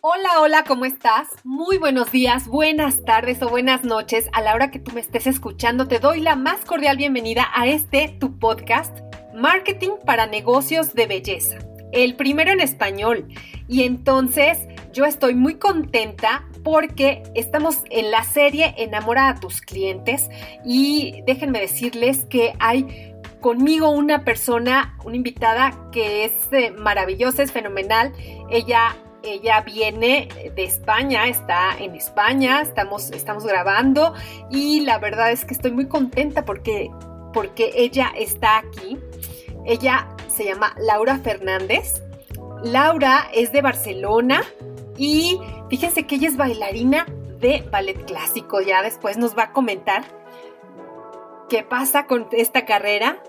Hola, hola, ¿cómo estás? Muy buenos días, buenas tardes o buenas noches. A la hora que tú me estés escuchando, te doy la más cordial bienvenida a este tu podcast, Marketing para Negocios de Belleza, el primero en español. Y entonces yo estoy muy contenta porque estamos en la serie Enamora a tus clientes y déjenme decirles que hay conmigo una persona, una invitada que es eh, maravillosa, es fenomenal. Ella ella viene de España, está en España, estamos, estamos grabando y la verdad es que estoy muy contenta porque, porque ella está aquí. Ella se llama Laura Fernández. Laura es de Barcelona y fíjense que ella es bailarina de ballet clásico. Ya después nos va a comentar qué pasa con esta carrera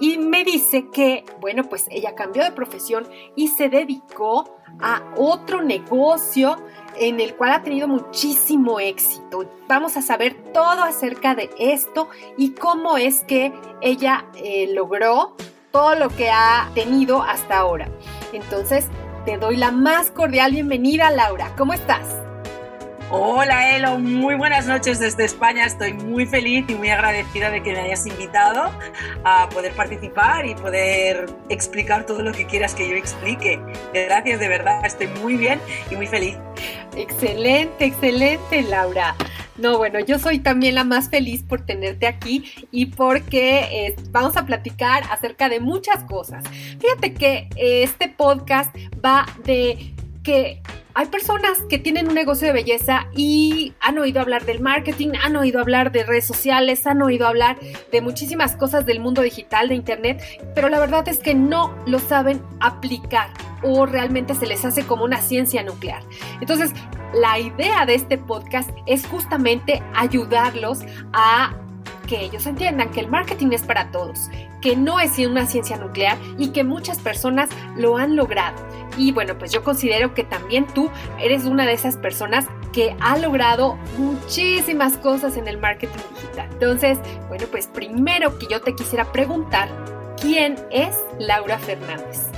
y me dice que, bueno, pues ella cambió de profesión y se dedicó a otro negocio en el cual ha tenido muchísimo éxito. Vamos a saber todo acerca de esto y cómo es que ella eh, logró todo lo que ha tenido hasta ahora. Entonces, te doy la más cordial bienvenida, Laura. ¿Cómo estás? Hola Elo, muy buenas noches desde España. Estoy muy feliz y muy agradecida de que me hayas invitado a poder participar y poder explicar todo lo que quieras que yo explique. Gracias, de verdad, estoy muy bien y muy feliz. Excelente, excelente, Laura. No, bueno, yo soy también la más feliz por tenerte aquí y porque eh, vamos a platicar acerca de muchas cosas. Fíjate que eh, este podcast va de que hay personas que tienen un negocio de belleza y han oído hablar del marketing, han oído hablar de redes sociales, han oído hablar de muchísimas cosas del mundo digital, de internet, pero la verdad es que no lo saben aplicar o realmente se les hace como una ciencia nuclear. Entonces, la idea de este podcast es justamente ayudarlos a que ellos entiendan que el marketing es para todos, que no es una ciencia nuclear y que muchas personas lo han logrado. Y bueno, pues yo considero que también tú eres una de esas personas que ha logrado muchísimas cosas en el marketing digital. Entonces, bueno, pues primero que yo te quisiera preguntar, ¿quién es Laura Fernández?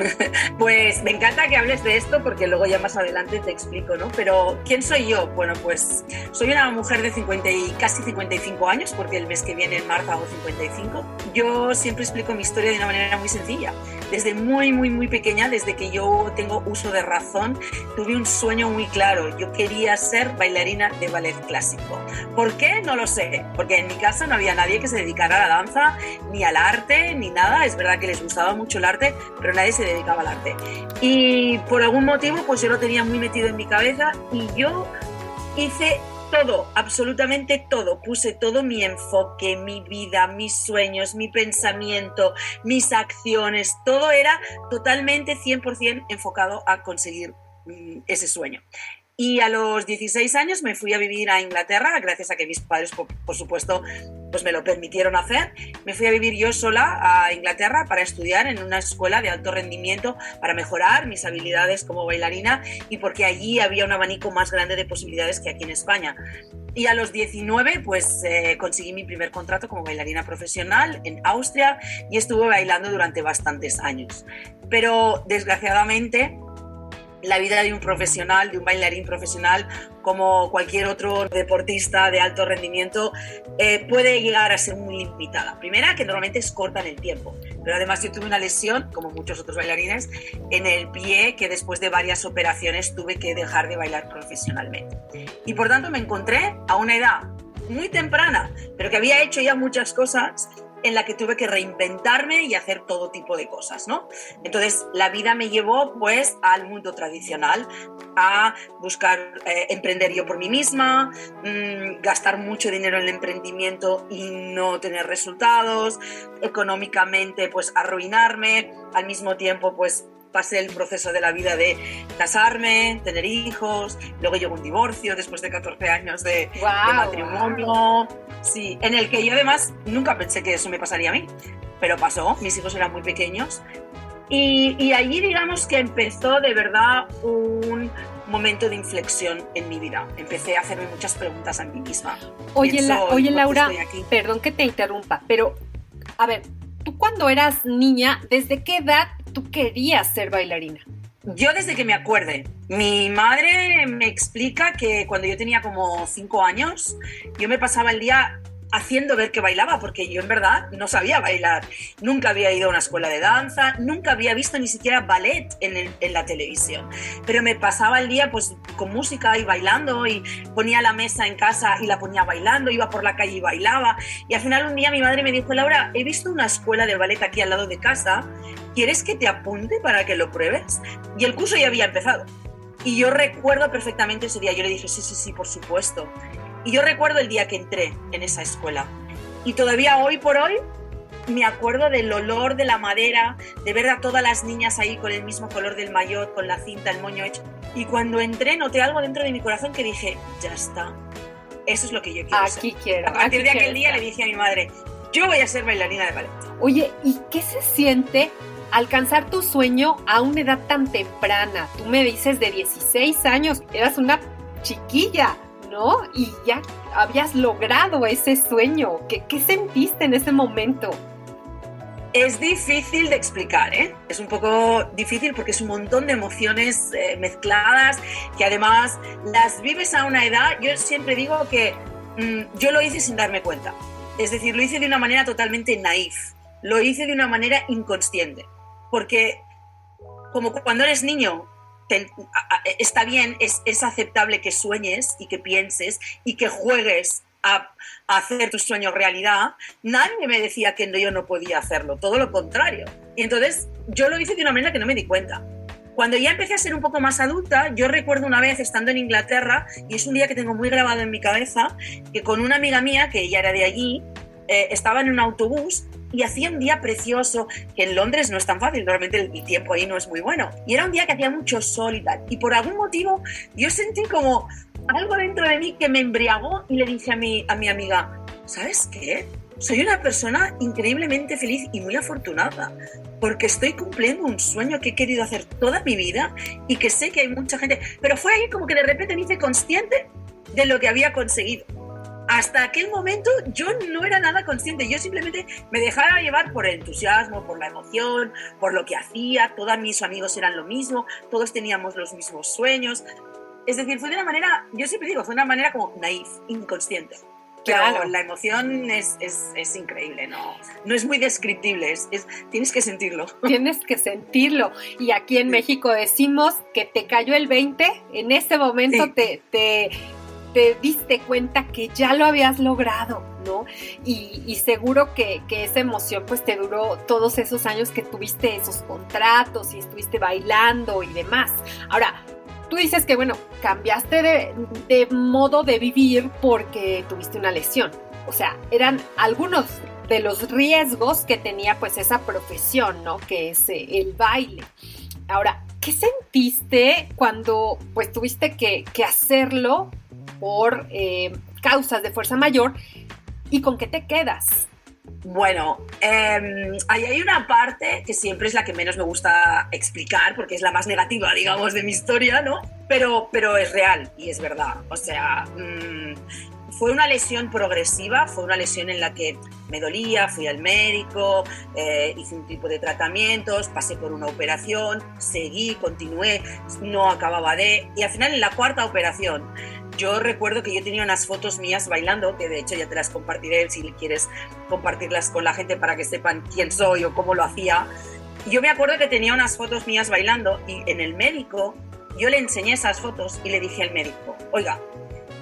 Pues me encanta que hables de esto porque luego ya más adelante te explico, ¿no? Pero ¿quién soy yo? Bueno, pues soy una mujer de 50 y casi 55 años porque el mes que viene en marzo hago 55. Yo siempre explico mi historia de una manera muy sencilla. Desde muy, muy, muy pequeña, desde que yo tengo uso de razón, tuve un sueño muy claro. Yo quería ser bailarina de ballet clásico. ¿Por qué? No lo sé. Porque en mi casa no había nadie que se dedicara a la danza, ni al arte, ni nada. Es verdad que les gustaba mucho el arte, pero nadie se dedicaba al arte. Y por algún motivo, pues yo lo tenía muy metido en mi cabeza y yo hice todo, absolutamente todo. Puse todo mi enfoque, mi vida, mis sueños, mi pensamiento, mis acciones, todo era totalmente 100% enfocado a conseguir mm, ese sueño. Y a los 16 años me fui a vivir a Inglaterra, gracias a que mis padres, por, supuesto, pues me lo permitieron hacer. Me fui a vivir yo sola a Inglaterra para estudiar en una escuela de alto rendimiento para mejorar mis habilidades como bailarina y porque allí había un abanico más grande de posibilidades que aquí en España. Y a los 19, pues eh, conseguí mi primer contrato como bailarina profesional en Austria y estuve bailando durante bastantes años. Pero desgraciadamente la vida de un profesional, de un bailarín profesional, como cualquier otro deportista de alto rendimiento, eh, puede llegar a ser muy limitada. Primera, que normalmente es corta en el tiempo, pero además yo tuve una lesión, como muchos otros bailarines, en el pie que después de varias operaciones tuve que dejar de bailar profesionalmente. Y por tanto me encontré a una edad muy temprana, pero que había hecho ya muchas cosas en la que tuve que reinventarme y hacer todo tipo de cosas, ¿no? Entonces, la vida me llevó pues al mundo tradicional, a buscar eh, emprender yo por mí misma, mm, gastar mucho dinero en el emprendimiento y no tener resultados, económicamente pues arruinarme, al mismo tiempo pues pasé el proceso de la vida de casarme, tener hijos, luego llegó un divorcio después de 14 años de, matrimonio, sí, en el que yo además nunca pensé que eso me pasaría a mí, pero pasó, mis hijos eran muy pequeños y, y allí digamos que empezó de verdad un momento de inflexión en mi vida. Empecé a hacerme muchas preguntas a mí misma. Oye, oye Laura, perdón que te interrumpa, pero a ver, tú cuando eras niña, ¿desde qué edad tú querías ser bailarina? Yo desde que me acuerde, mi madre me explica que cuando yo tenía como cinco años, yo me pasaba el día haciendo ver que bailaba, porque yo en verdad no sabía bailar. Nunca había ido a una escuela de danza, nunca había visto ni siquiera ballet en, la televisión. Pero me pasaba el día pues con música y bailando y ponía la mesa en casa y la ponía bailando, iba por la calle y bailaba. Y al final un día mi madre me dijo, Laura, he visto una escuela de ballet aquí al lado de casa, ¿quieres que te apunte para que lo pruebes? Y el curso ya había empezado. Y yo recuerdo perfectamente ese día, yo le dije, sí, sí, sí, por supuesto. Y yo recuerdo el día que entré en esa escuela. Y todavía hoy por hoy me acuerdo del olor de la madera, de ver a todas las niñas ahí con el mismo color del maillot, con la cinta, el moño hecho. Y cuando entré noté algo dentro de mi corazón que dije, ya está. Eso es lo que yo quiero. Aquí quiero. A partir de aquel día le dije a mi madre, yo voy a ser bailarina de ballet. Oye, ¿y qué se siente alcanzar tu sueño a una edad tan temprana? Tú me dices de 16 años, eras una chiquilla. ¿No? Y ya habías logrado ese sueño. ¿Qué, qué sentiste en ese momento? Es difícil de explicar, ¿eh? Es un poco difícil porque es un montón de emociones eh, mezcladas que además las vives a una edad. Yo siempre digo que mm, yo lo hice sin darme cuenta. Es decir, lo hice de una manera totalmente naif. Lo hice de una manera inconsciente. Porque como cuando eres niño está bien, es, es, aceptable que sueñes y que pienses y que juegues a, hacer tus sueños realidad, nadie me decía que yo no podía hacerlo, todo lo contrario. Y entonces yo lo hice de una manera que no me di cuenta. Cuando ya empecé a ser un poco más adulta, yo recuerdo una vez estando en Inglaterra, y es un día que tengo muy grabado en mi cabeza, que con una amiga mía, que ella era de allí, eh, estaba en un autobús y hacía un día precioso, que en Londres no es tan fácil, realmente el, tiempo ahí no es muy bueno. Y era un día que hacía mucho sol y tal. Y por algún motivo yo sentí como algo dentro de mí que me embriagó y le dije a mi, a mi amiga, ¿sabes qué? Soy una persona increíblemente feliz y muy afortunada porque estoy cumpliendo un sueño que he querido hacer toda mi vida y que sé que hay mucha gente, pero fue ahí como que de repente me hice consciente de lo que había conseguido hasta aquel momento yo no era nada consciente, yo simplemente me dejaba llevar por el entusiasmo, por la emoción, por lo que hacía, todos mis amigos eran lo mismo, todos teníamos los mismos sueños. Es decir, fue de una manera, yo siempre digo, fue de una manera como naif, inconsciente. Pero la emoción es, es, es, increíble, no, no es muy descriptible, es, tienes que sentirlo. Tienes que sentirlo. Y aquí en México decimos que te cayó el 20, en ese momento te, te, te diste cuenta que ya lo habías logrado, ¿no? Y, seguro que, esa emoción pues te duró todos esos años que tuviste esos contratos y estuviste bailando y demás. Ahora, tú dices que, bueno, cambiaste de, modo de vivir porque tuviste una lesión. O sea, eran algunos de los riesgos que tenía pues esa profesión, ¿no? Que es eh, el baile. Ahora, ¿qué sentiste cuando pues tuviste que hacerlo por eh, causas de fuerza mayor. ¿Y con qué te quedas? Bueno, eh, ahí hay una parte que siempre es la que menos me gusta explicar, porque es la más negativa, digamos, de mi historia, ¿no? Pero, pero es real y es verdad. O sea, mm, fue una lesión progresiva, fue una lesión en la que me dolía, fui al médico, eh, hice un tipo de tratamientos, pasé por una operación, seguí, continué, no acababa de... Y al final en la cuarta operación yo recuerdo que yo tenía unas fotos mías bailando, que de hecho ya te las compartiré si quieres compartirlas con la gente para que sepan quién soy o cómo lo hacía. Yo me acuerdo que tenía unas fotos mías bailando y en el médico yo le enseñé esas fotos y le dije al médico, oiga,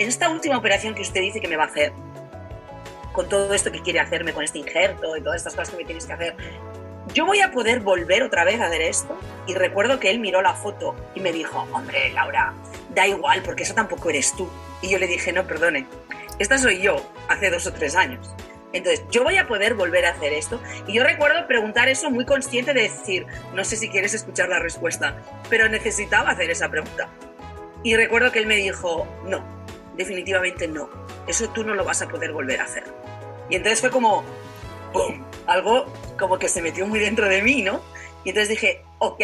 en esta última operación que usted dice que me va a hacer, con todo esto que quiere hacerme, con este injerto y todas estas cosas que me tienes que hacer, yo voy a poder volver otra vez a hacer esto. Y recuerdo que él miró la foto y me dijo, hombre, Laura, da igual, porque eso tampoco eres tú. Y yo le dije, no, perdone, esta soy yo hace dos o tres años. Entonces, yo voy a poder volver a hacer esto. Y yo recuerdo preguntar eso muy consciente de decir, no sé si quieres escuchar la respuesta, pero necesitaba hacer esa pregunta. Y recuerdo que él me dijo, no, definitivamente no, eso tú no lo vas a poder volver a hacer. Y entonces fue como, Algo como que se metió muy dentro de mí, ¿no? Y entonces dije, ok,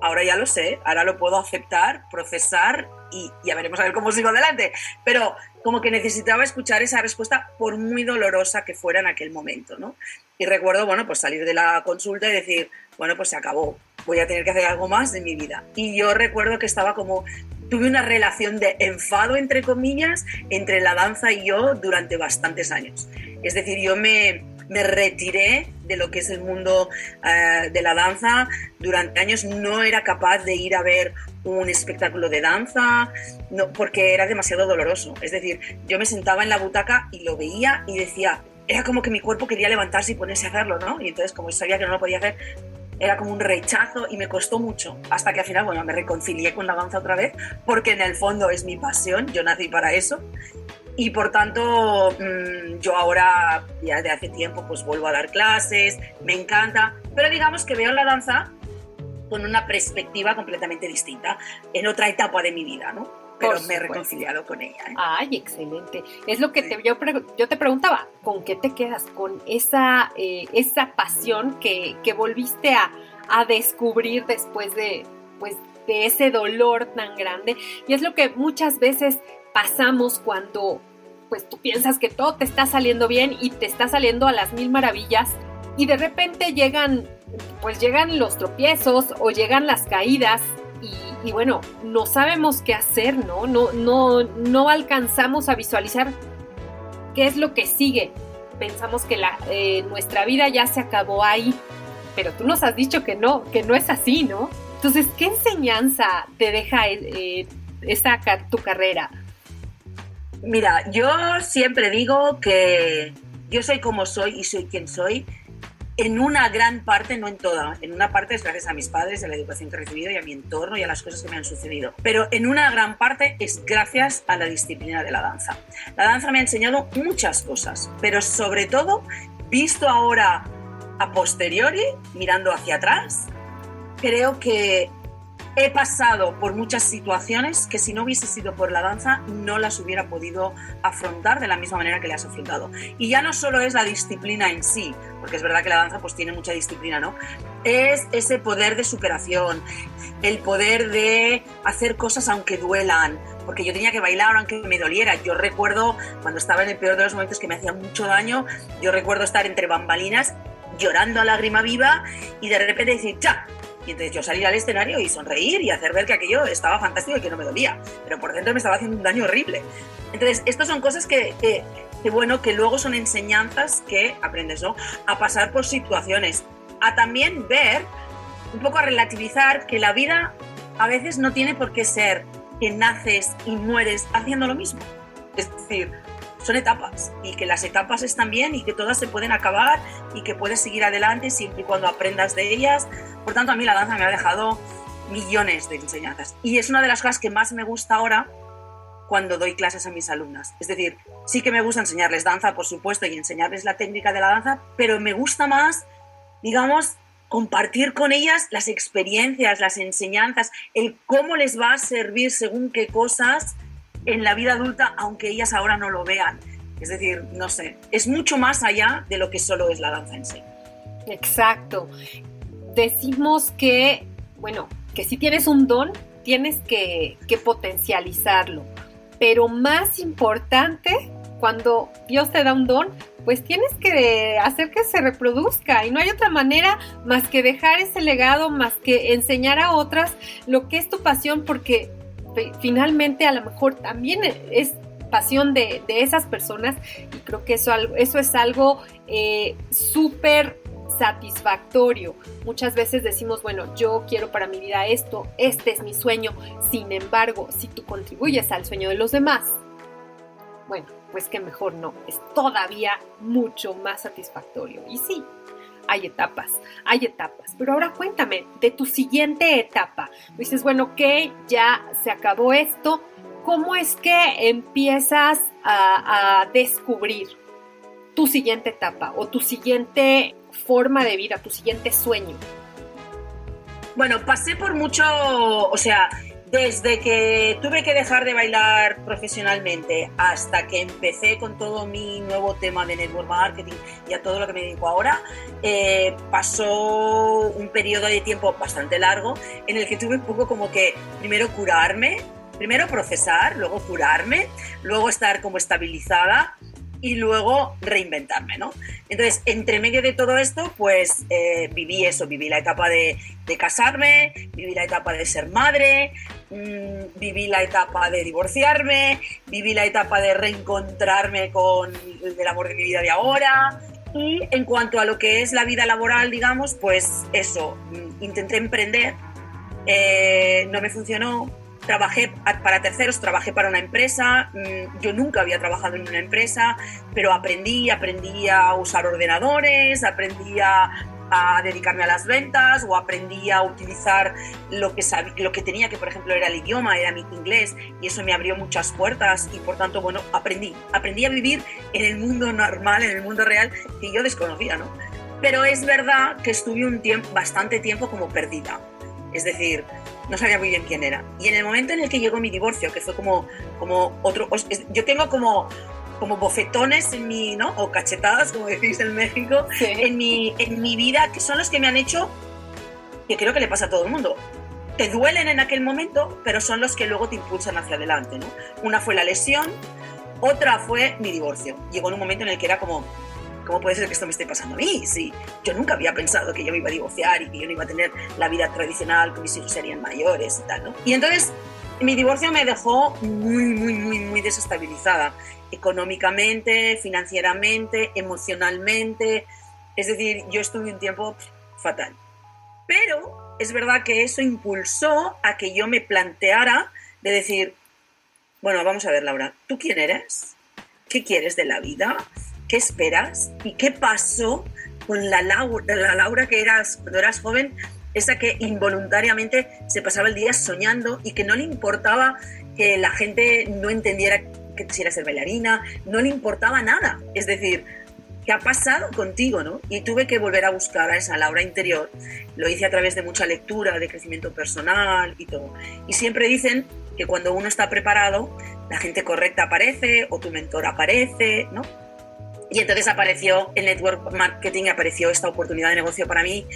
ahora ya lo sé, ahora lo puedo aceptar, procesar y ya veremos a ver cómo sigo adelante. Pero como que necesitaba escuchar esa respuesta por muy dolorosa que fuera en aquel momento, ¿no? Y recuerdo, bueno, pues salir de la consulta y decir, bueno, pues se acabó, voy a tener que hacer algo más de mi vida. Y yo recuerdo que estaba como, tuve una relación de enfado, entre comillas, entre la danza y yo durante bastantes años. Es decir, yo me, me retiré de lo que es el mundo eh, de la danza. Durante años no era capaz de ir a ver un espectáculo de danza no, porque era demasiado doloroso. Es decir, yo me sentaba en la butaca y lo veía y decía, era como que mi cuerpo quería levantarse y ponerse a hacerlo, ¿no? Y entonces, como sabía que no lo podía hacer, era como un rechazo y me costó mucho. Hasta que al final, bueno, me reconcilié con la danza otra vez, porque en el fondo es mi pasión, yo nací para eso y por tanto mm, yo ahora ya de hace tiempo pues vuelvo a dar clases, me encanta, pero digamos que veo la danza con una perspectiva completamente distinta, en otra etapa de mi vida, ¿no? Pero me he reconciliado con ella. ¿eh? Ay, excelente. Es lo que te, yo, yo, te preguntaba, ¿con qué te quedas? Con esa, eh, esa pasión que, que volviste a, a, descubrir después de, pues, de ese dolor tan grande. Y es lo que muchas veces pasamos cuando pues tú piensas que todo te está saliendo bien y te está saliendo a las mil maravillas y de repente llegan, pues llegan los tropiezos o llegan las caídas y, bueno, no sabemos qué hacer, ¿no? No, no, no alcanzamos a visualizar qué es lo que sigue. Pensamos que la, eh, nuestra vida ya se acabó ahí, pero tú nos has dicho que no, que no es así, ¿no? Entonces, ¿qué enseñanza te deja eh, esta, tu carrera? Mira, yo siempre digo que yo soy como soy y soy quien soy. En una gran parte, no en toda, en una parte es gracias a mis padres, a la educación que he recibido y a mi entorno y a las cosas que me han sucedido. Pero en una gran parte es gracias a la disciplina de la danza. La danza me ha enseñado muchas cosas, pero sobre todo, visto ahora a posteriori, mirando hacia atrás, creo que he pasado por muchas situaciones que si no hubiese sido por la danza no las hubiera podido afrontar de la misma manera que las he afrontado. Y ya no solo es la disciplina en sí, porque es verdad que la danza pues tiene mucha disciplina, ¿no? Es ese poder de superación, el poder de hacer cosas aunque duelan, porque yo tenía que bailar aunque me doliera. Yo recuerdo cuando estaba en el peor de los momentos que me hacía mucho daño, yo recuerdo estar entre bambalinas llorando a lágrima viva y de repente decir, ¡cha! Y entonces yo salir al escenario y sonreír y hacer ver que aquello estaba fantástico y que no me dolía, pero por dentro me estaba haciendo un daño horrible. Entonces, estas son cosas que, que, bueno, que luego son enseñanzas que aprendes, ¿no? A pasar por situaciones, a también ver, un poco a relativizar que la vida a veces no tiene por qué ser que naces y mueres haciendo lo mismo. Es decir, son etapas y que las etapas están bien y que todas se pueden acabar y que puedes seguir adelante siempre y cuando aprendas de ellas. Por tanto, a mí la danza me ha dejado millones de enseñanzas y es una de las cosas que más me gusta ahora cuando doy clases a mis alumnas. Es decir, sí que me gusta enseñarles danza, por supuesto, y enseñarles la técnica de la danza, pero me gusta más, digamos, compartir con ellas las experiencias, las enseñanzas, el cómo les va a servir según qué cosas en la vida adulta, aunque ellas ahora no lo vean. Es decir, no sé, es mucho más allá de lo que solo es la danza en sí. Exacto. Decimos que, bueno, que si tienes un don, tienes que, que potencializarlo. Pero más importante, cuando Dios te da un don, pues tienes que hacer que se reproduzca y no hay otra manera más que dejar ese legado, más que enseñar a otras lo que es tu pasión, porque finalmente a lo mejor también es pasión de, esas personas y creo que eso, eso es algo eh, súper satisfactorio. Muchas veces decimos, bueno, yo quiero para mi vida esto, este es mi sueño. Sin embargo, si tú contribuyes al sueño de los demás, bueno, pues que mejor no, es todavía mucho más satisfactorio. Y sí, hay etapas, hay etapas. Pero ahora cuéntame de tu siguiente etapa. Dices, bueno, ok, ya se acabó esto. ¿Cómo es que empiezas a, a descubrir tu siguiente etapa o tu siguiente forma de vida, tu siguiente sueño? Bueno, pasé por mucho, o sea, desde que tuve que dejar de bailar profesionalmente hasta que empecé con todo mi nuevo tema de network marketing y a todo lo que me dedico ahora, eh, pasó un periodo de tiempo bastante largo en el que tuve un poco como que primero curarme, primero procesar, luego curarme, luego estar como estabilizada y luego reinventarme, ¿no? Entonces, entre medio de todo esto, pues eh, viví eso, viví la etapa de, casarme, viví la etapa de ser madre, mm, viví la etapa de divorciarme, viví la etapa de reencontrarme con el amor de mi vida de ahora. Y en cuanto a lo que es la vida laboral, digamos, pues eso, mm, intenté emprender, eh, no me funcionó, trabajé para terceros, trabajé para una empresa, mm, yo nunca había trabajado en una empresa, pero aprendí, aprendí a usar ordenadores, aprendí a, dedicarme a las ventas o aprendí a utilizar lo que, lo que tenía, que por ejemplo era el idioma, era mi inglés, y eso me abrió muchas puertas y por tanto, bueno, aprendí, aprendí a vivir en el mundo normal, en el mundo real que yo desconocía, ¿no? Pero es verdad que estuve un tiempo, bastante tiempo como perdida. Es decir, no sabía muy bien quién era. Y en el momento en el que llegó mi divorcio, que fue como, como otro, yo tengo como, como bofetones en mi, ¿no? O cachetadas, como decís en México, en, mi, en mi vida, que son los que me han hecho, que creo que le pasa a todo el mundo. Te duelen en aquel momento, pero son los que luego te impulsan hacia adelante, ¿no? Una fue la lesión, otra fue mi divorcio. Llegó en un momento en el que era como, ¿cómo puede ser que esto me esté pasando a mí? Sí, yo nunca había pensado que yo me iba a divorciar y que yo no iba a tener la vida tradicional, que mis hijos serían mayores y tal, ¿no? Y entonces mi divorcio me dejó muy, muy, muy, muy desestabilizada, económicamente, financieramente, emocionalmente. Es decir, yo estuve un tiempo fatal. Pero es verdad que eso impulsó a que yo me planteara de decir, bueno, vamos a ver, Laura, ¿tú quién eres? ¿Qué quieres de la vida? ¿Qué esperas? ¿Y qué pasó con la Laura, la Laura que eras cuando eras joven? Esa que involuntariamente se pasaba el día soñando y que no le importaba que la gente no entendiera que quisiera ser bailarina, no le importaba nada. Es decir, ¿qué ha pasado contigo? ¿no? Y tuve que volver a buscar a esa Laura interior. Lo hice a través de mucha lectura, de crecimiento personal y todo. Y siempre dicen que cuando uno está preparado, la gente correcta aparece o tu mentor aparece, ¿no? Y entonces apareció el network marketing, apareció esta oportunidad de negocio para mí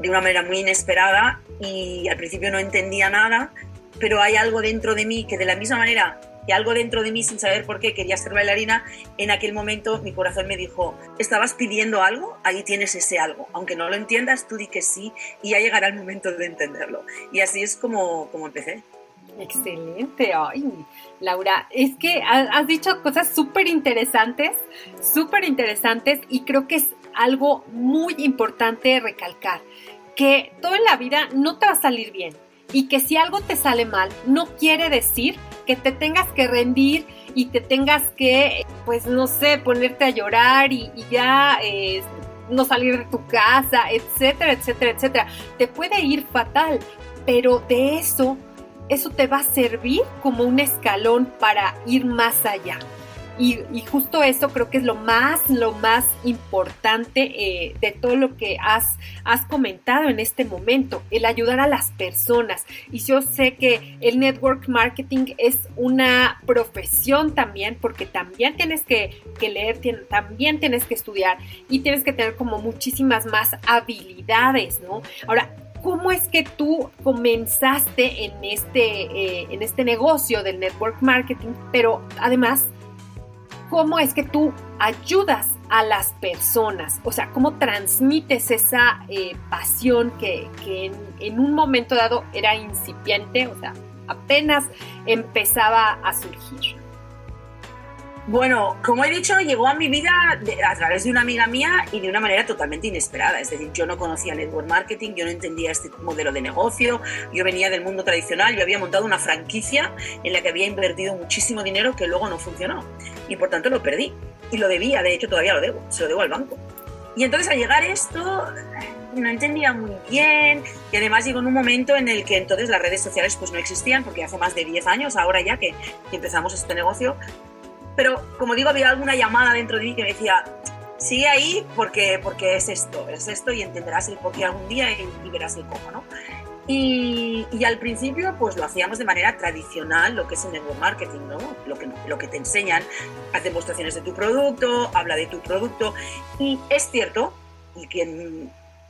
de una manera muy inesperada y al principio no entendía nada, pero hay algo dentro de mí que de la misma manera que algo dentro de mí sin saber por qué quería ser bailarina, en aquel momento mi corazón me dijo, estabas pidiendo algo, ahí tienes ese algo, aunque no lo entiendas, tú di que sí y ya llegará el momento de entenderlo. Y así es como, como empecé. Excelente, ay, Laura, es que has dicho cosas súper interesantes, súper interesantes y creo que es algo muy importante recalcar, que todo en la vida no te va a salir bien y que si algo te sale mal, no quiere decir que te tengas que rendir y te tengas que, pues no sé, ponerte a llorar y, ya eh, no salir de tu casa, etcétera, etcétera, etcétera. Te puede ir fatal, pero de eso eso te va a servir como un escalón para ir más allá. Y, justo eso creo que es lo más, lo más importante eh, de todo lo que has, has comentado en este momento, el ayudar a las personas. Y yo sé que el network marketing es una profesión también, porque también tienes que, que leer, también tienes que estudiar y tienes que tener como muchísimas más habilidades, ¿no? Ahora, ¿cómo es que tú comenzaste en este, eh, en este negocio del network marketing? Pero además, ¿cómo es que tú ayudas a las personas? O sea, ¿cómo transmites esa eh, pasión que, en, un momento dado era incipiente? O sea, apenas empezaba a surgir. Bueno, como he dicho, llegó a mi vida a través de una amiga mía y de una manera totalmente inesperada. Es decir, yo no conocía network marketing, yo no entendía este modelo de negocio, yo venía del mundo tradicional, yo había montado una franquicia en la que había invertido muchísimo dinero que luego no funcionó y por tanto lo perdí. Y lo debía, de hecho todavía lo debo, se lo debo al banco. Y entonces al llegar esto no entendía muy bien y además llegó en un momento en el que entonces las redes sociales pues no existían porque hace más de 10 años ahora ya que, que empezamos este negocio pero como digo, había alguna llamada dentro de mí que me decía, sigue ahí porque, porque es esto, es esto y entenderás el porqué algún día y, verás el cómo, ¿no? Y, al principio pues lo hacíamos de manera tradicional, lo que es el network marketing, ¿no? Lo que, lo que te enseñan, haz demostraciones de tu producto, habla de tu producto. Y es cierto, y que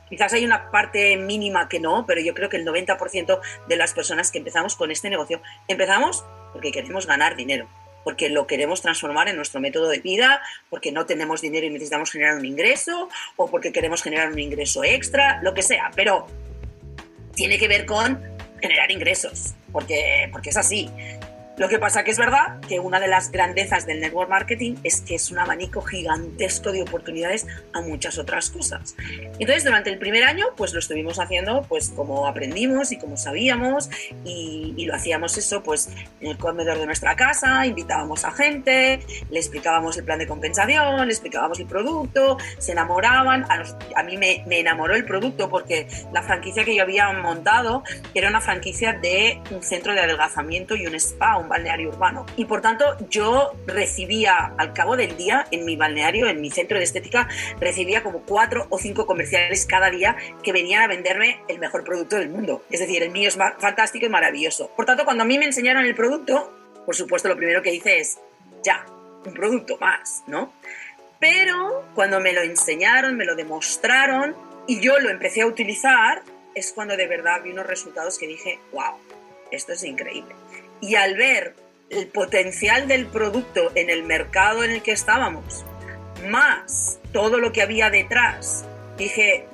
quizás hay una parte mínima que no, pero yo creo que el 90% de las personas que empezamos con este negocio, empezamos porque queremos ganar dinero porque lo queremos transformar en nuestro método de vida, porque no tenemos dinero y necesitamos generar un ingreso, o porque queremos generar un ingreso extra, lo que sea, pero tiene que ver con generar ingresos, porque, porque es así. Lo que pasa que es verdad que una de las grandezas del network marketing es que es un abanico gigantesco de oportunidades a muchas otras cosas. Entonces, durante el primer año, pues lo estuvimos haciendo pues como aprendimos y como sabíamos y, lo hacíamos eso pues en el comedor de nuestra casa, invitábamos a gente, le explicábamos el plan de compensación, le explicábamos el producto, se enamoraban, a, a mí me, me enamoró el producto porque la franquicia que yo había montado era una franquicia de un centro de adelgazamiento y un spa, balneario urbano. Y por tanto yo recibía al cabo del día en mi balneario, en mi centro de estética, recibía como cuatro o cinco comerciales cada día que venían a venderme el mejor producto del mundo. Es decir, el mío es fantástico y maravilloso. Por tanto, cuando a mí me enseñaron el producto, por supuesto lo primero que hice es, ya, un producto más, ¿no? Pero cuando me lo enseñaron, me lo demostraron y yo lo empecé a utilizar, es cuando de verdad vi unos resultados que dije, wow, esto es increíble. Y al ver el potencial del producto en el mercado en el que estábamos, más todo lo que había detrás, dije,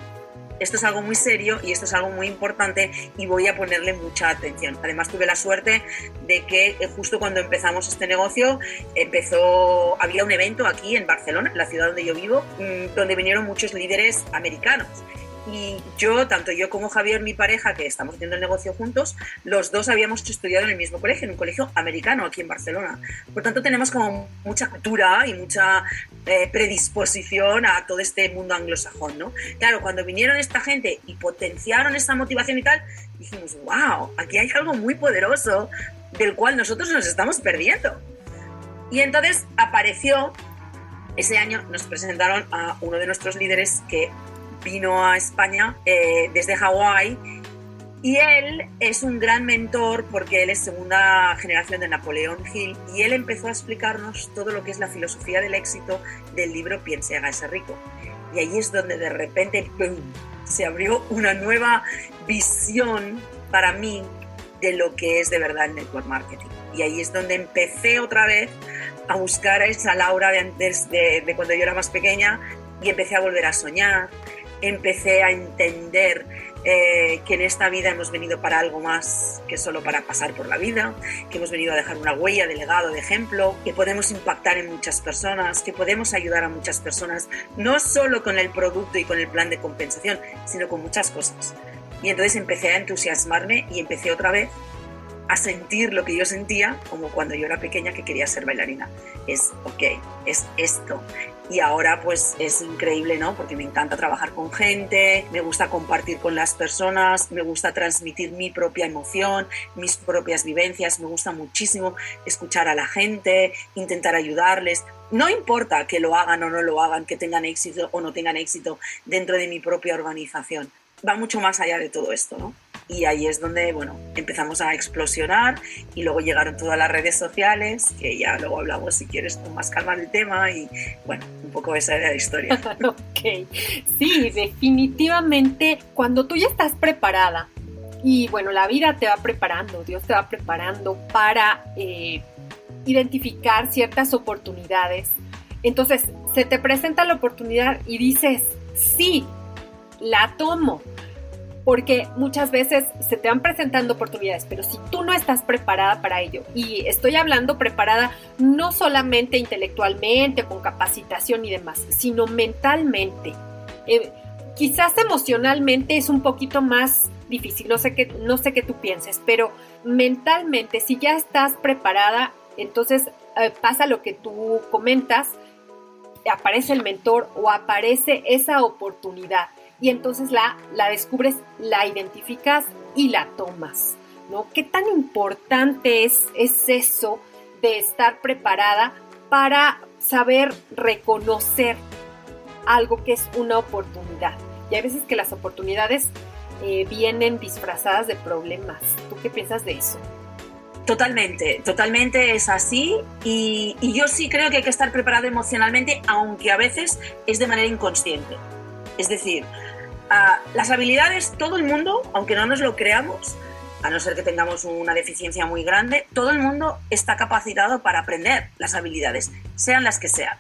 esto es algo muy serio y esto es algo muy importante y voy a ponerle mucha atención. Además tuve la suerte de que eh, justo cuando empezamos este negocio empezó había un evento aquí en Barcelona, la ciudad donde yo vivo, mm, donde vinieron muchos líderes americanos y yo, tanto yo como Javier, mi pareja, que estamos haciendo el negocio juntos, los dos habíamos estudiado en el mismo colegio, en un colegio americano aquí en Barcelona. Por tanto, tenemos como mucha cultura y mucha eh, predisposición a todo este mundo anglosajón, ¿no? Claro, cuando vinieron esta gente y potenciaron esta motivación y tal, dijimos, wow, aquí hay algo muy poderoso del cual nosotros nos estamos perdiendo. Y entonces apareció, ese año nos presentaron a uno de nuestros líderes que vino a España eh, desde Hawái y él es un gran mentor porque él es segunda generación de Napoleón Hill y él empezó a explicarnos todo lo que es la filosofía del éxito del libro Piense hágase rico. Y ahí es donde de repente se abrió una nueva visión para mí de lo que es de verdad el network marketing. Y ahí es donde empecé otra vez a buscar a esa Laura de antes de, de cuando yo era más pequeña y empecé a volver a soñar, empecé a entender eh, que en esta vida hemos venido para algo más que solo para pasar por la vida, que hemos venido a dejar una huella de legado, de ejemplo, que podemos impactar en muchas personas, que podemos ayudar a muchas personas, no solo con el producto y con el plan de compensación, sino con muchas cosas. Y entonces empecé a entusiasmarme y empecé otra vez a sentir lo que yo sentía como cuando yo era pequeña que quería ser bailarina. Es, ok, es esto, y ahora pues es increíble, ¿no? Porque me encanta trabajar con gente, me gusta compartir con las personas, me gusta transmitir mi propia emoción, mis propias vivencias, me gusta muchísimo escuchar a la gente, intentar ayudarles. No importa que lo hagan o no lo hagan, que tengan éxito o no tengan éxito dentro de mi propia organización. Va mucho más allá de todo esto, ¿no? Y ahí es donde, bueno, empezamos a explosionar y luego llegaron todas las redes sociales, que ya luego hablamos si quieres con más calma del tema y bueno, un poco esa era la historia. ok, sí, definitivamente cuando tú ya estás preparada y bueno, la vida te va preparando, Dios te va preparando para eh, identificar ciertas oportunidades. Entonces, se te presenta la oportunidad y dices, sí, la tomo porque muchas veces se te van presentando oportunidades, pero si tú no estás preparada para ello, y estoy hablando preparada no solamente intelectualmente, con capacitación y demás, sino mentalmente. Eh, quizás emocionalmente es un poquito más difícil, no sé qué, no sé qué tú pienses, pero mentalmente, si ya estás preparada, entonces eh, pasa lo que tú comentas, aparece el mentor o aparece esa oportunidad y entonces la, la descubres, la identificas y la tomas, ¿no? ¿Qué tan importante es, es eso de estar preparada para saber reconocer algo que es una oportunidad? Y hay veces que las oportunidades eh, vienen disfrazadas de problemas. ¿Tú qué piensas de eso? Totalmente, totalmente es así y, y, yo sí creo que hay que estar preparado emocionalmente, aunque a veces es de manera inconsciente. Es decir, las habilidades, todo el mundo, aunque no nos lo creamos, a no ser que tengamos una deficiencia muy grande, todo el mundo está capacitado para aprender las habilidades, sean las que sean.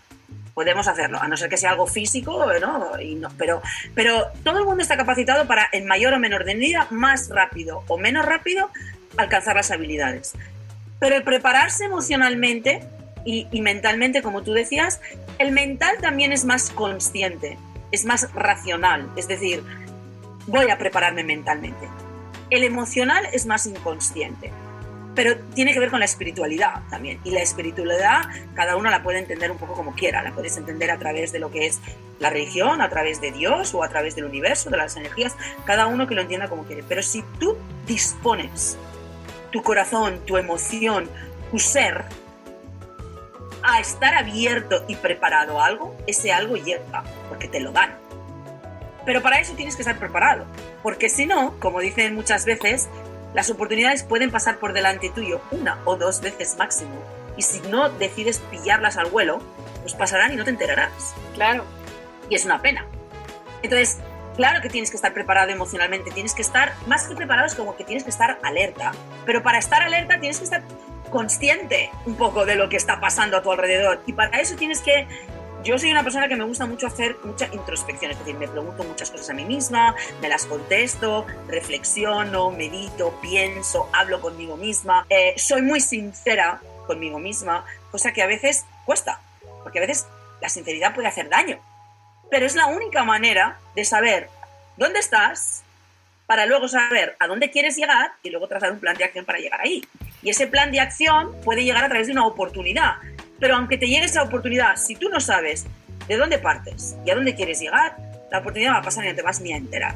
Podemos hacerlo, a no ser que sea algo físico, ¿no? No pero, pero todo el mundo está capacitado para, en mayor o menor medida, más rápido o menos rápido, alcanzar las habilidades. Pero el prepararse emocionalmente y mentalmente, como tú decías, el mental también es más consciente es más racional, es decir, voy a prepararme mentalmente. El emocional es más inconsciente, pero tiene que ver con la espiritualidad también. Y la espiritualidad cada uno la puede entender un poco como quiera, la puedes entender a través de lo que es la religión, a través de Dios o a través del universo, de las energías, cada uno que lo entienda como quiere. Pero si tú dispones tu corazón, tu emoción, tu ser a estar abierto y preparado a algo, ese algo llega, porque te lo dan. Pero para eso tienes que estar preparado, porque si no, como dicen muchas veces, las oportunidades pueden pasar por delante tuyo una o dos veces máximo. Y si no decides pillarlas al vuelo, pues pasarán y no te enterarás. Claro. Y es una pena. Entonces, claro que tienes que estar preparado emocionalmente, tienes que estar, más que preparado, es como que tienes que estar alerta. Pero para estar alerta tienes que estar consciente un poco de lo que está pasando a tu alrededor. Y para eso tienes que... Yo soy una persona que me gusta mucho hacer mucha introspección, es decir, me pregunto muchas cosas a mí misma, me las contesto, reflexiono, medito, pienso, hablo conmigo misma. Eh, soy muy sincera conmigo misma, cosa que a veces cuesta, porque a veces la sinceridad puede hacer daño. Pero es la única manera de saber dónde estás, para luego saber a dónde quieres llegar y luego trazar un plan de acción para llegar ahí. Y ese plan de acción puede llegar a través de una oportunidad. Pero aunque te llegue esa oportunidad, si tú no sabes de dónde partes y a dónde quieres llegar, la oportunidad va a pasar y no te vas ni a enterar.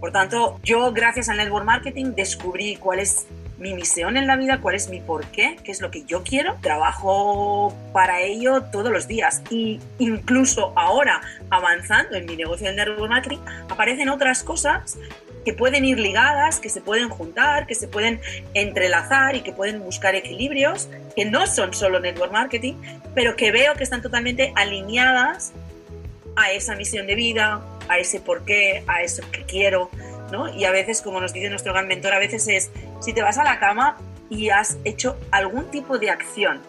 Por tanto, yo gracias al network marketing descubrí cuál es mi misión en la vida, cuál es mi porqué, qué es lo que yo quiero. Trabajo para ello todos los días y incluso ahora avanzando en mi negocio del network marketing aparecen otras cosas que pueden ir ligadas, que se pueden juntar, que se pueden entrelazar y que pueden buscar equilibrios, que no son solo network marketing, pero que veo que están totalmente alineadas a esa misión de vida, a ese porqué, a eso que quiero, ¿no? Y a veces, como nos dice nuestro gran mentor, a veces es, si te vas a la cama y has hecho algún tipo de acción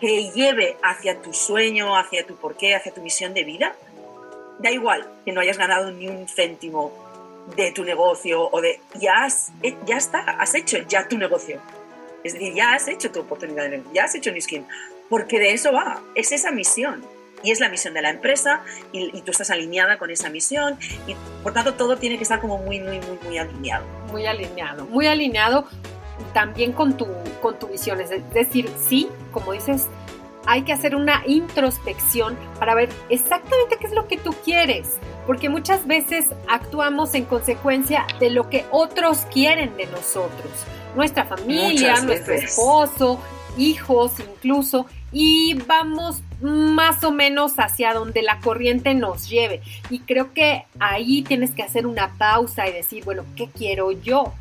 que lleve hacia tu sueño, hacia tu porqué, hacia tu misión de vida, da igual que no hayas ganado ni un céntimo de tu negocio o de ya has, eh, ya está, has hecho ya tu negocio. Es decir, ya has hecho tu oportunidad de negocio, ya has hecho New porque de eso va, es esa misión. Y es la misión de la empresa y, tú estás alineada con esa misión y por tanto todo tiene que estar como muy, muy, muy, muy alineado. Muy alineado, muy alineado también con tu, con tu visión. Es decir, sí, como dices, hay que hacer una introspección para ver exactamente qué es lo que tú quieres porque muchas veces actuamos en consecuencia de lo que otros quieren de nosotros, nuestra familia, nuestro esposo, hijos incluso, y vamos más o menos hacia donde la corriente nos lleve. Y creo que ahí tienes que hacer una pausa y decir, bueno, ¿qué quiero yo?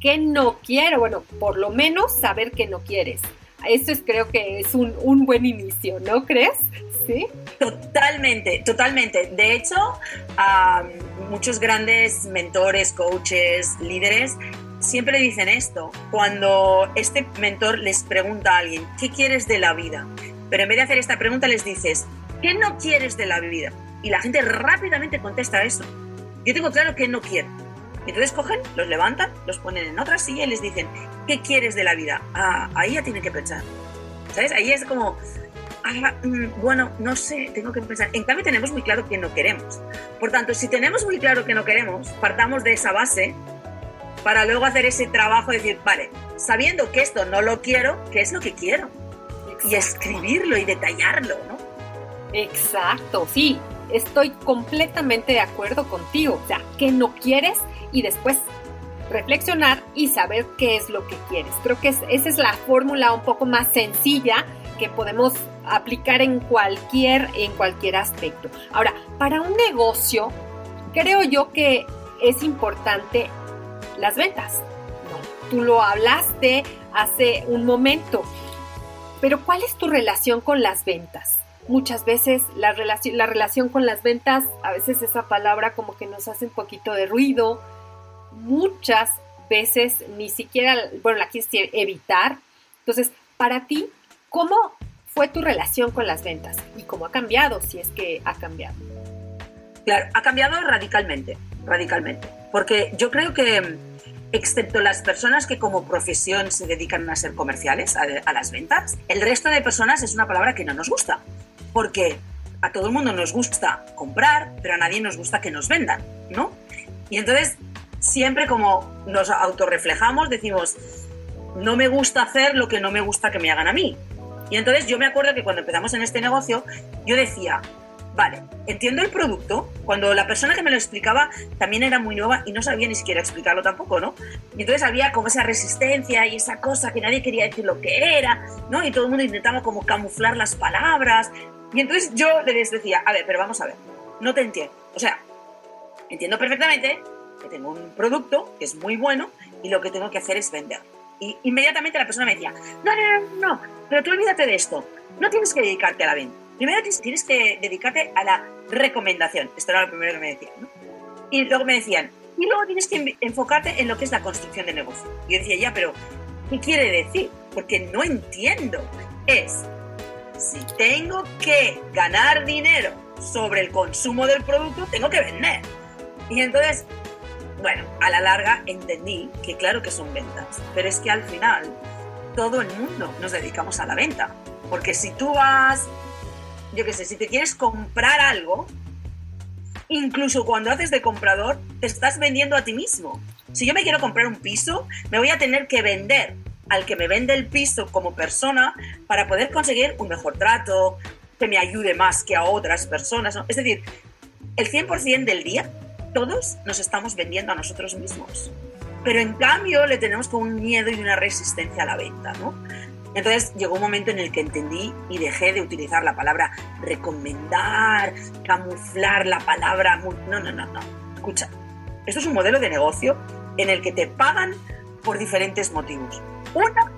¿Qué no quiero? Bueno, por lo menos saber qué no quieres. Eso es, creo que es un, un buen inicio, ¿no crees? ¿Sí? Totalmente, totalmente. De hecho, muchos grandes mentores, coaches, líderes siempre dicen esto. Cuando este mentor les pregunta a alguien, ¿qué quieres de la vida? Pero en vez de hacer esta pregunta les dices, ¿qué no quieres de la vida? Y la gente rápidamente contesta eso. Yo tengo claro que no quiero. Entonces cogen, los levantan, los ponen en otra silla y les dicen, ¿qué quieres de la vida? Ah, ahí ya tienen que pensar. ¿Sabes? Ahí es como, ah, mm, bueno, no sé, tengo que pensar. En cambio tenemos muy claro que no queremos. Por tanto, si tenemos muy claro que no queremos, partamos de esa base para luego hacer ese trabajo de decir, vale, sabiendo que esto no lo quiero, ¿qué es lo que quiero? Y escribirlo y detallarlo, ¿no? Exacto, sí, estoy completamente de acuerdo contigo. O sea, que no quieres y después reflexionar y saber qué es lo que quieres. Creo que esa es la fórmula un poco más sencilla que podemos aplicar en cualquier, en cualquier aspecto. Ahora, para un negocio, creo yo que es importante las ventas. Tú lo hablaste hace un momento, pero ¿cuál es tu relación con las ventas? Muchas veces la la relación con las ventas, a veces esa palabra como que nos hace un poquito de ruido, muchas veces ni siquiera, bueno, la quieres evitar. Entonces, para ti, ¿cómo fue tu relación con las ventas y cómo ha cambiado, si es que ha cambiado? Claro, ha cambiado radicalmente, radicalmente, porque yo creo que, excepto las personas que como profesión se dedican a ser comerciales, a las ventas, el resto de personas es una palabra que no nos gusta, porque a todo el mundo nos gusta comprar, pero a nadie nos gusta que nos vendan, ¿no? Y entonces siempre como nos autorreflejamos, decimos, no me gusta hacer lo que no me gusta que me hagan a mí. Y entonces yo me acuerdo que cuando empezamos en este negocio, yo decía, vale, entiendo el producto, cuando la persona que me lo explicaba también era muy nueva y no sabía ni siquiera explicarlo tampoco, ¿no? Y entonces había como esa resistencia y esa cosa que nadie quería decir lo que era, ¿no? Y todo el mundo intentaba como camuflar las palabras. Y entonces yo les decía, a ver, pero vamos a ver, no te entiendo. O sea, entiendo perfectamente que tengo un producto que es muy bueno y lo que tengo que hacer es vender. Y inmediatamente la persona me decía, no, no, no, no, pero tú olvídate de esto, no tienes que dedicarte a la venta, primero tienes que dedicarte a la recomendación, esto era lo primero que me decían, ¿no? Y luego me decían, y luego tienes que enfocarte en lo que es la construcción de negocio. Y yo decía, ya, pero ¿qué quiere decir? Porque no entiendo. Es, si tengo que ganar dinero sobre el consumo del producto, tengo que vender. Y entonces bueno, a la larga entendí que claro que son ventas, pero es que al final todo el mundo nos dedicamos a la venta. Porque si tú vas, yo qué sé, si te quieres comprar algo, incluso cuando haces de comprador, te estás vendiendo a ti mismo. Si yo me quiero comprar un piso, me voy a tener que vender al que me vende el piso como persona para poder conseguir un mejor trato, que me ayude más que a otras personas. Es decir, el 100% del día todos nos estamos vendiendo a nosotros mismos. Pero en cambio le tenemos un miedo y una resistencia a la venta, ¿no? Entonces llegó un momento en el que entendí y dejé de utilizar la palabra recomendar, camuflar la palabra... No, no, no, no. Escucha, esto es un modelo de negocio en el que te pagan por diferentes motivos. Una,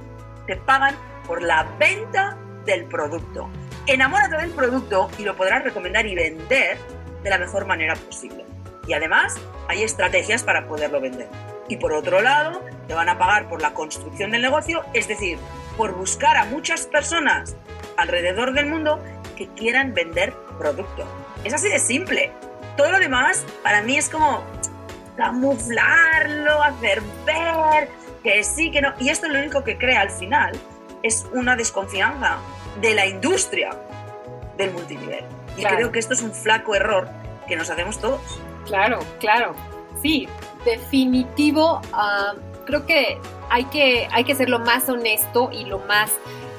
te pagan por la venta del producto. Enamórate del producto y lo podrás recomendar y vender de la mejor manera posible y además hay estrategias para poderlo vender. Y por otro lado, te van a pagar por la construcción del negocio, es decir, por buscar a muchas personas alrededor del mundo que quieran vender producto. Es así de simple. Todo lo demás para mí es como camuflarlo, hacer ver que sí, que no. Y esto lo único que crea al final es una desconfianza de la industria del multinivel. Y creo que esto es un flaco error que nos hacemos todos. Claro, claro. Sí, definitivo. Ah, creo que hay, que hay que ser lo más honesto y lo más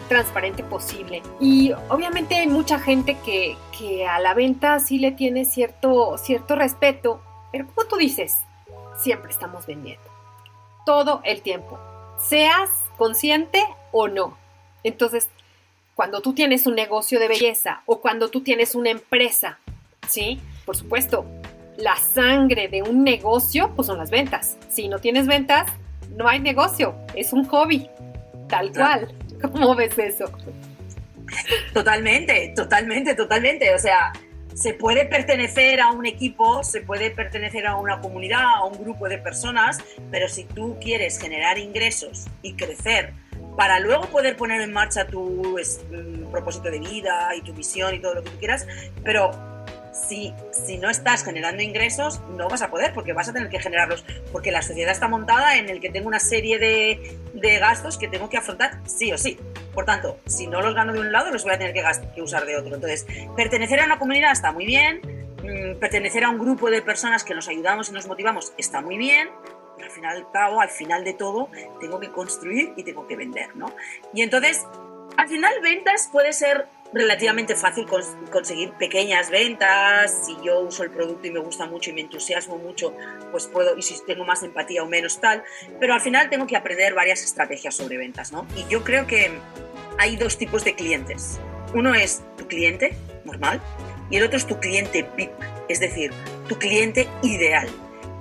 transparente posible. Y obviamente hay mucha gente que, que a la venta sí le tiene cierto, cierto respeto, pero como tú dices, siempre estamos vendiendo. Todo el tiempo. Seas consciente o no. Entonces, cuando tú tienes un negocio de belleza o cuando tú tienes una empresa, ¿sí? Por supuesto, la sangre de un negocio, pues son las ventas. Si no tienes ventas, no hay negocio, es un hobby, tal cual. ¿Cómo ves eso? Totalmente, totalmente, totalmente. O sea, se puede pertenecer a un equipo, se puede pertenecer a una comunidad, a un grupo de personas, pero si tú quieres generar ingresos y crecer para luego poder poner en marcha tu mm, propósito de vida y tu visión y todo lo que tú quieras, pero si, si no estás generando ingresos, no vas a poder, porque vas a tener que generarlos, porque la sociedad está montada en el que tengo una serie de, de gastos que tengo que afrontar sí o sí. Por tanto, si no los gano de un lado, los voy a tener que, usar de otro. Entonces, pertenecer a una comunidad está muy bien, mm, pertenecer a un grupo de personas que nos ayudamos y nos motivamos está muy bien, pero al final al final de todo, tengo que construir y tengo que vender, ¿no? Y entonces, al final ventas puede ser relativamente fácil conseguir pequeñas ventas. Si yo uso el producto y me gusta mucho y me entusiasmo mucho, pues puedo, y si tengo más empatía o menos tal. Pero al final tengo que aprender varias estrategias sobre ventas, ¿no? Y yo creo que hay dos tipos de clientes. Uno es tu cliente normal y el otro es tu cliente VIP, es decir, tu cliente ideal.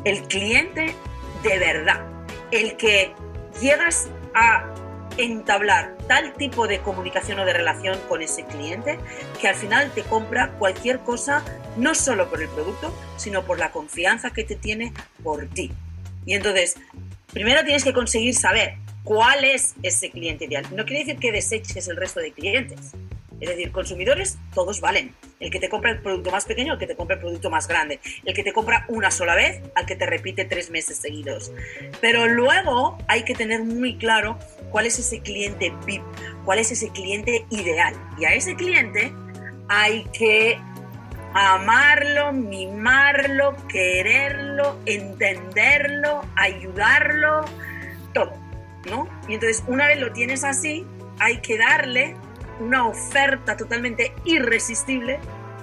El cliente de verdad, el que llegas a entablar tal tipo de comunicación o de relación con ese cliente que al final te compra cualquier cosa, no solo por el producto, sino por la confianza que te tiene por ti. Y entonces, primero tienes que conseguir saber cuál es ese cliente ideal. No quiere decir que deseches el resto de clientes. Es decir, consumidores todos valen. El que te compra el producto más pequeño, el que te compra el producto más grande. El que te compra una sola vez, al que te repite tres meses seguidos. Pero luego hay que tener muy claro cuál es ese cliente VIP, cuál es ese cliente ideal. Y a ese cliente hay que amarlo, mimarlo, quererlo, entenderlo, ayudarlo, todo, ¿no? Y entonces una vez lo tienes así, hay que darle una oferta totalmente irresistible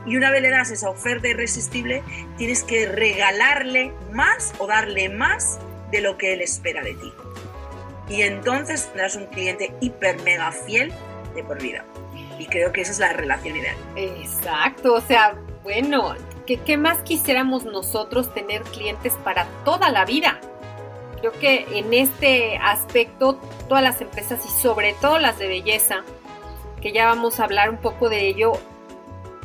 y una vez le das esa oferta irresistible, tienes que regalarle más o darle más de lo que él espera de ti. Y entonces tendrás un cliente hiper mega fiel de por vida. Y creo que esa es la relación ideal. Exacto, o sea, bueno, ¿qué, qué más quisiéramos nosotros tener clientes para toda la vida? Creo que en este aspecto todas las empresas y sobre todo las de belleza que ya vamos a hablar un poco de ello,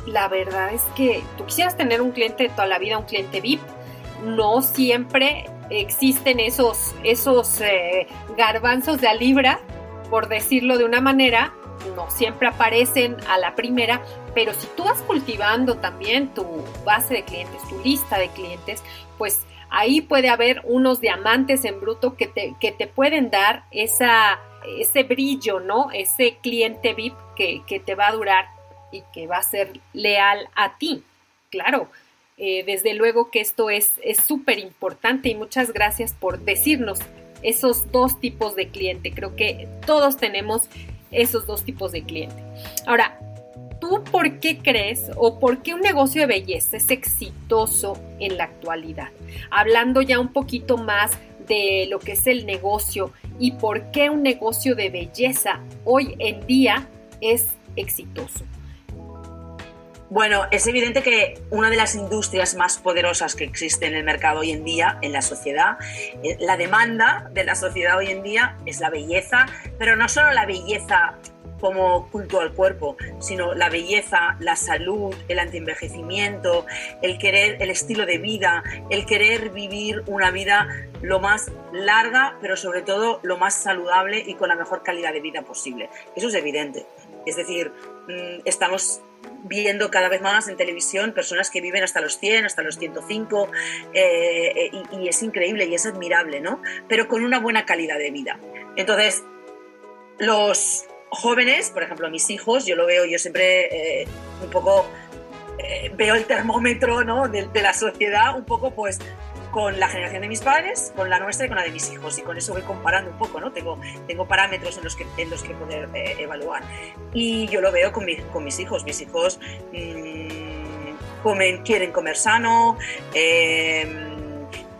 la verdad es que tú quisieras tener un cliente de toda la vida, un cliente VIP, no siempre existen esos, esos eh, garbanzos de a libra, por decirlo de una manera, no siempre aparecen a la primera, pero si tú vas cultivando también tu base de clientes, tu lista de clientes, pues ahí puede haber unos diamantes en bruto que te, que te pueden dar esa ese brillo, ¿no? Ese cliente VIP que, te va a durar y que va a ser leal a ti. Claro, eh, desde luego que esto es súper importante y muchas gracias por decirnos esos dos tipos de cliente. Creo que todos tenemos esos dos tipos de cliente. Ahora, ¿tú por qué crees o por qué un negocio de belleza es exitoso en la actualidad? Hablando ya un poquito más de lo que es el negocio y por qué un negocio de belleza hoy en día es exitoso. Bueno, es evidente que una de las industrias más poderosas que existe en el mercado hoy en día, en la sociedad, eh, la demanda de la sociedad hoy en día es la belleza, pero no solo la belleza como culto al cuerpo, sino la belleza, la salud, el antienvejecimiento, el querer, el estilo de vida, el querer vivir una vida lo más larga, pero sobre todo lo más saludable y con la mejor calidad de vida posible. Eso es evidente. Es decir, mm, estamos viendo cada vez más en televisión personas que viven hasta los 100, hasta los 105, eh, y, y, es increíble y es admirable, ¿no? Pero con una buena calidad de vida. Entonces, los, jóvenes, por ejemplo, mis hijos, yo lo veo, yo siempre eh, un poco eh, veo el termómetro ¿no? de, la sociedad, un poco pues con la generación de mis padres, con la nuestra y con la de mis hijos. Y con eso voy comparando un poco, ¿no? Tengo, tengo parámetros en los que, en los que poder eh, evaluar. Y yo lo veo con, con mis hijos. Mis hijos mmm, comen, quieren comer sano, eh,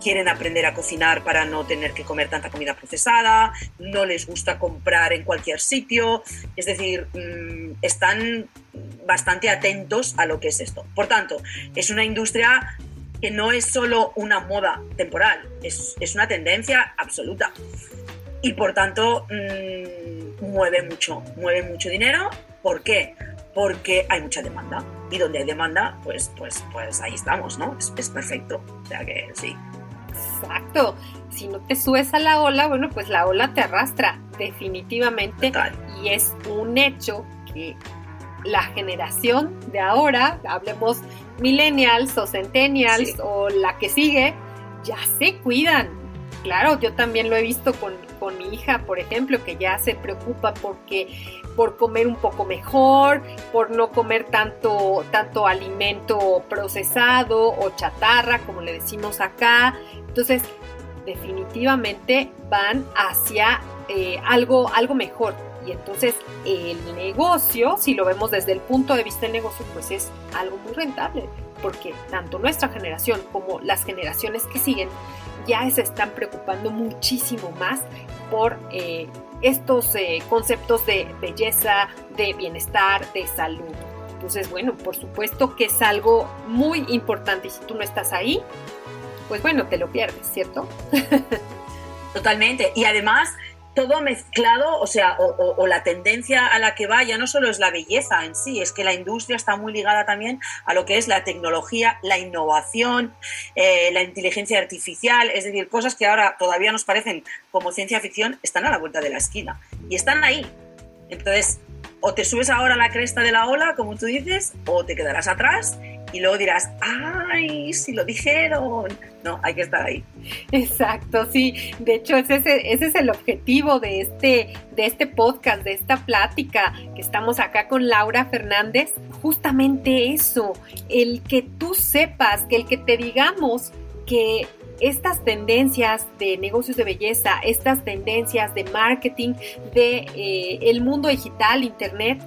quieren aprender a cocinar para no tener que comer tanta comida procesada, no les gusta comprar en cualquier sitio, es decir, mm, están bastante atentos a lo que es esto. Por tanto, es una industria que no es solo una moda temporal, es, una tendencia absoluta. Y por tanto, mm, mueve mucho, mueve mucho dinero. ¿Por qué? Porque hay mucha demanda. Y donde hay demanda, pues, pues, pues ahí estamos, ¿no? Es, es perfecto. O sea que sí. Exacto. Si no te subes a la ola, bueno, pues la ola te arrastra definitivamente. Y es un hecho que la generación de ahora, hablemos millennials o centennials o la que sigue, ya se cuidan. Claro, yo también lo he visto con, con mi hija, por ejemplo, que ya se preocupa porque por comer un poco mejor, por no comer tanto, tanto alimento procesado o chatarra, como le decimos acá. Entonces, definitivamente van hacia eh, algo, algo mejor. Y entonces el negocio, si lo vemos desde el punto de vista del negocio, pues es algo muy rentable, porque tanto nuestra generación como las generaciones que siguen ya se están preocupando muchísimo más por eh, estos eh, conceptos de belleza, de bienestar, de salud. Entonces, bueno, por supuesto que es algo muy importante y si tú no estás ahí, pues bueno, te lo pierdes, ¿cierto? Totalmente. Y además, todo mezclado, o sea, o, la tendencia a la que va ya no solo es la belleza en sí, es que la industria está muy ligada también a lo que es la tecnología, la innovación, eh, la inteligencia artificial, es decir, cosas que ahora todavía nos parecen como ciencia ficción, están a la vuelta de la esquina y están ahí. Entonces, o te subes ahora a la cresta de la ola, como tú dices, o te quedarás atrás y luego dirás, ay, si lo dijeron. No, hay que estar ahí. Exacto, sí. De hecho, ese, ese es el objetivo de este, de este podcast, de esta plática que estamos acá con Laura Fernández. Justamente eso, el que tú sepas, que el que te digamos que estas tendencias de negocios de belleza, estas tendencias de marketing, de eh, el mundo digital, internet,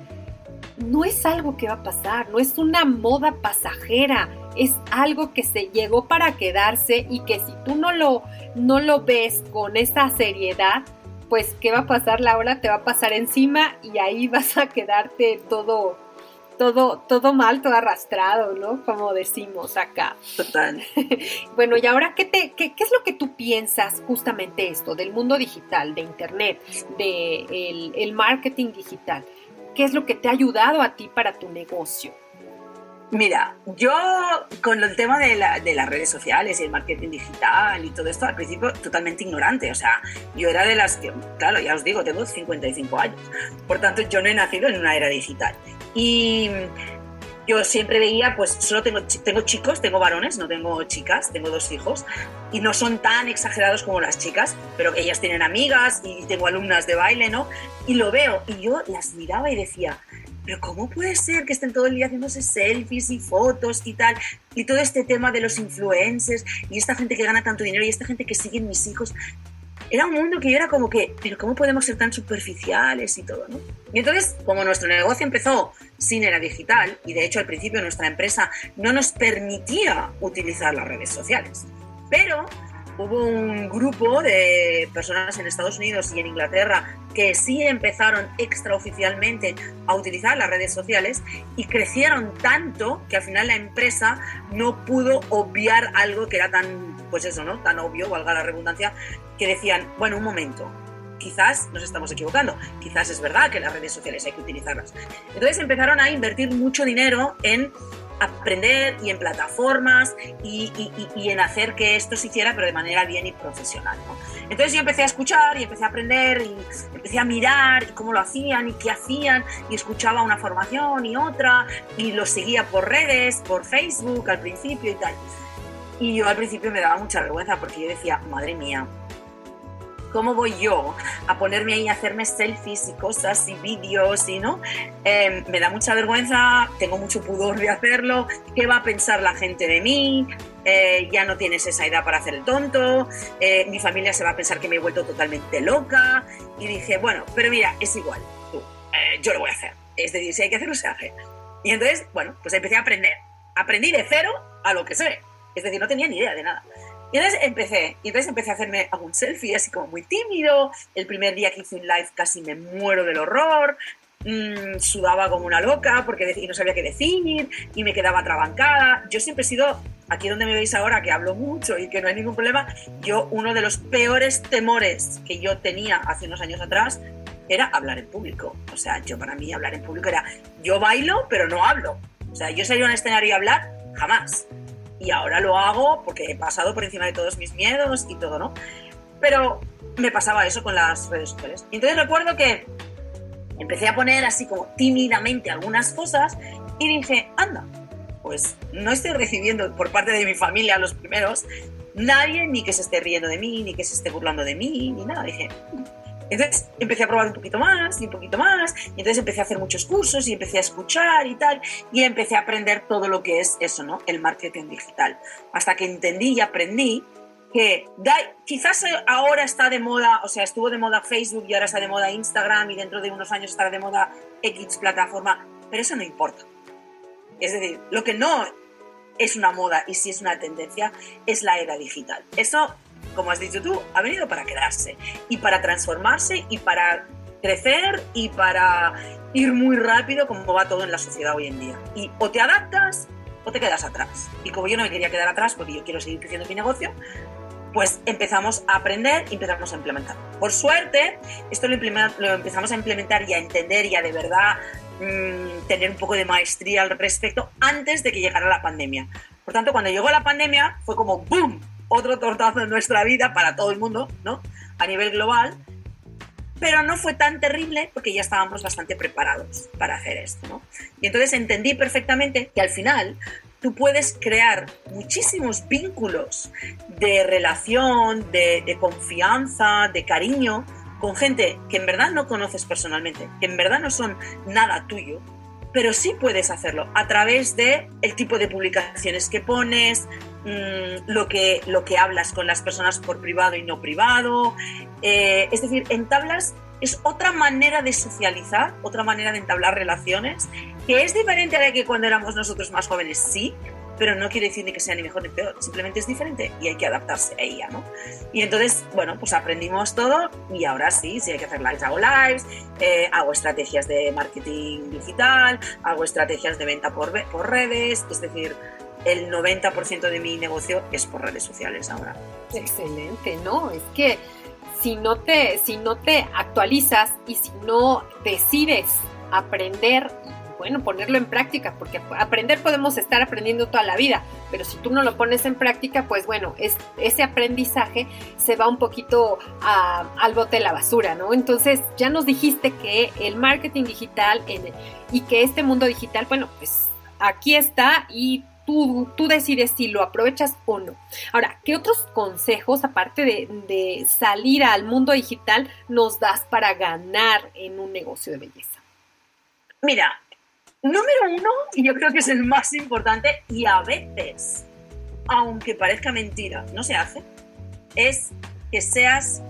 no es algo que va a pasar, no es una moda pasajera, es algo que se llegó para quedarse y que si tú no lo, no lo ves con esa seriedad, pues ¿qué va a pasar Laura? Te va a pasar encima y ahí vas a quedarte todo todo, todo mal, todo arrastrado, ¿no? Como decimos acá. Total. bueno, y ahora, ¿qué, te, qué, es lo que tú piensas justamente esto del mundo digital, de Internet, del el marketing digital? ¿Qué es lo que te ha ayudado a ti para tu negocio? Mira, yo con el tema de, las redes sociales y el marketing digital y todo esto, al principio totalmente ignorante. O sea, yo era de las que, claro, ya os digo, tengo 55 años. Por tanto, yo no he nacido en una era digital. Y yo siempre veía, pues solo tengo, tengo chicos, tengo varones, no tengo chicas, tengo dos hijos, y no son tan exagerados como las chicas, pero ellas tienen amigas y tengo alumnas de baile, ¿no? Y lo veo, y yo las miraba y decía, pero ¿cómo puede ser que estén todo el día haciéndose selfies y fotos y tal? Y todo este tema de los influencers y esta gente que gana tanto dinero y esta gente que siguen mis hijos. Era un mundo que yo era como que, pero ¿cómo podemos ser tan superficiales y todo, no? Y entonces, como nuestro negocio empezó sin era digital, y de hecho al principio nuestra empresa no nos permitía utilizar las redes sociales, pero hubo un grupo de personas en Estados Unidos y en Inglaterra que sí empezaron extraoficialmente a utilizar las redes sociales y crecieron tanto que al final la empresa no pudo obviar algo que era tan, pues eso, ¿no? Tan obvio, valga la redundancia, que decían, bueno, un momento, quizás nos estamos equivocando, quizás es verdad que las redes sociales hay que utilizarlas. Entonces empezaron a invertir mucho dinero en aprender y en plataformas y, en hacer que esto se hiciera, pero de manera bien y profesional. Entonces yo empecé a escuchar y empecé a aprender y empecé a mirar cómo lo hacían y qué hacían y escuchaba una formación y otra y lo seguía por redes, por Facebook al principio y tal. Y yo al principio me daba mucha vergüenza porque yo decía, madre mía, ¿Cómo voy yo a ponerme ahí a hacerme selfies y cosas y vídeos y no? Em, me da mucha vergüenza, tengo mucho pudor de hacerlo. ¿Qué va a pensar la gente de mí? Eh, ya no tienes esa edad para hacer el tonto. Eh, mi familia se va a pensar que me he vuelto totalmente loca. Y dije, bueno, pero mira, es igual. Tú, eh, yo lo voy a hacer. Es decir, si hay que hacerlo, se hace. Y entonces, bueno, pues empecé a aprender. Aprendí de cero a lo que sé. Es decir, no tenía ni idea de nada. Y entonces empecé, y entonces empecé a hacerme algún selfie así como muy tímido. El primer día que hice un live casi me muero del horror. Mm, sudaba como una loca porque no sabía qué decir y me quedaba trabancada. Yo siempre he sido, aquí donde me veis ahora, que hablo mucho y que no hay ningún problema, yo uno de los peores temores que yo tenía hace unos años atrás era hablar en público. O sea, yo para mí hablar en público era, yo bailo pero no hablo. O sea, yo salir a un escenario y hablar, jamás y ahora lo hago porque he pasado por encima de todos mis miedos y todo, ¿no? Pero me pasaba eso con las redes sociales. Y entonces recuerdo que empecé a poner así como tímidamente algunas cosas y dije, anda, pues no estoy recibiendo por parte de mi familia los primeros nadie ni que se esté riendo de mí, ni que se esté burlando de mí, ni nada. Dije, entonces empecé a probar un poquito más y un poquito más, y entonces empecé a hacer muchos cursos y empecé a escuchar y tal, y empecé a aprender todo lo que es eso, ¿no? El marketing digital. Hasta que entendí y aprendí que quizás ahora está de moda, o sea, estuvo de moda Facebook y ahora está de moda Instagram y dentro de unos años estará de moda X plataforma, pero eso no importa. Es decir, lo que no es una moda y si es una tendencia es la era digital. Eso, como has dicho tú, ha venido para quedarse y para transformarse y para crecer y para ir muy rápido como va todo en la sociedad hoy en día. Y o te adaptas o te quedas atrás. Y como yo no me quería quedar atrás porque yo quiero seguir creciendo mi negocio, pues empezamos a aprender y empezamos a implementar. Por suerte, esto lo, empezamos a implementar y a entender y a de verdad mmm, tener un poco de maestría al respecto antes de que llegara la pandemia. Por tanto, cuando llegó la pandemia fue como ¡boom! Otro tortazo en nuestra vida para todo el mundo, ¿no? A nivel global. Pero no fue tan terrible porque ya estábamos bastante preparados para hacer esto, ¿no? Y entonces entendí perfectamente que al final tú puedes crear muchísimos vínculos de relación, de, de, confianza, de cariño con gente que en verdad no conoces personalmente, que en verdad no son nada tuyo, pero sí puedes hacerlo a través de el tipo de publicaciones que pones, mmm, lo, que, lo que hablas con las personas por privado y no privado. Eh, es decir, entablas es otra manera de socializar, otra manera de entablar relaciones, que es diferente a la que cuando éramos nosotros más jóvenes, sí, pero no quiere decir ni que sea ni mejor ni peor, simplemente es diferente y hay que adaptarse a ella, ¿no? Y entonces, bueno, pues aprendimos todo y ahora sí, si hay que hacer lives, hago lives, eh, hago estrategias de marketing digital, hago estrategias de venta por, por redes, es decir, el 90% de mi negocio es por redes sociales ahora. Excelente, ¿no? Es que si no te, si no te actualizas y si no decides aprender bueno, ponerlo en práctica, porque aprender podemos estar aprendiendo toda la vida, pero si tú no lo pones en práctica, pues bueno, es, ese aprendizaje se va un poquito a, al bote de la basura, ¿no? Entonces, ya nos dijiste que el marketing digital y que este mundo digital, bueno, pues aquí está y Tú, decides si lo aprovechas o no. Ahora, ¿qué otros consejos, aparte de, de, salir al mundo digital, nos das para ganar en un negocio de belleza? Mira, Número uno, y yo creo que es el más importante, y a veces, aunque parezca mentira, no se hace, es que seas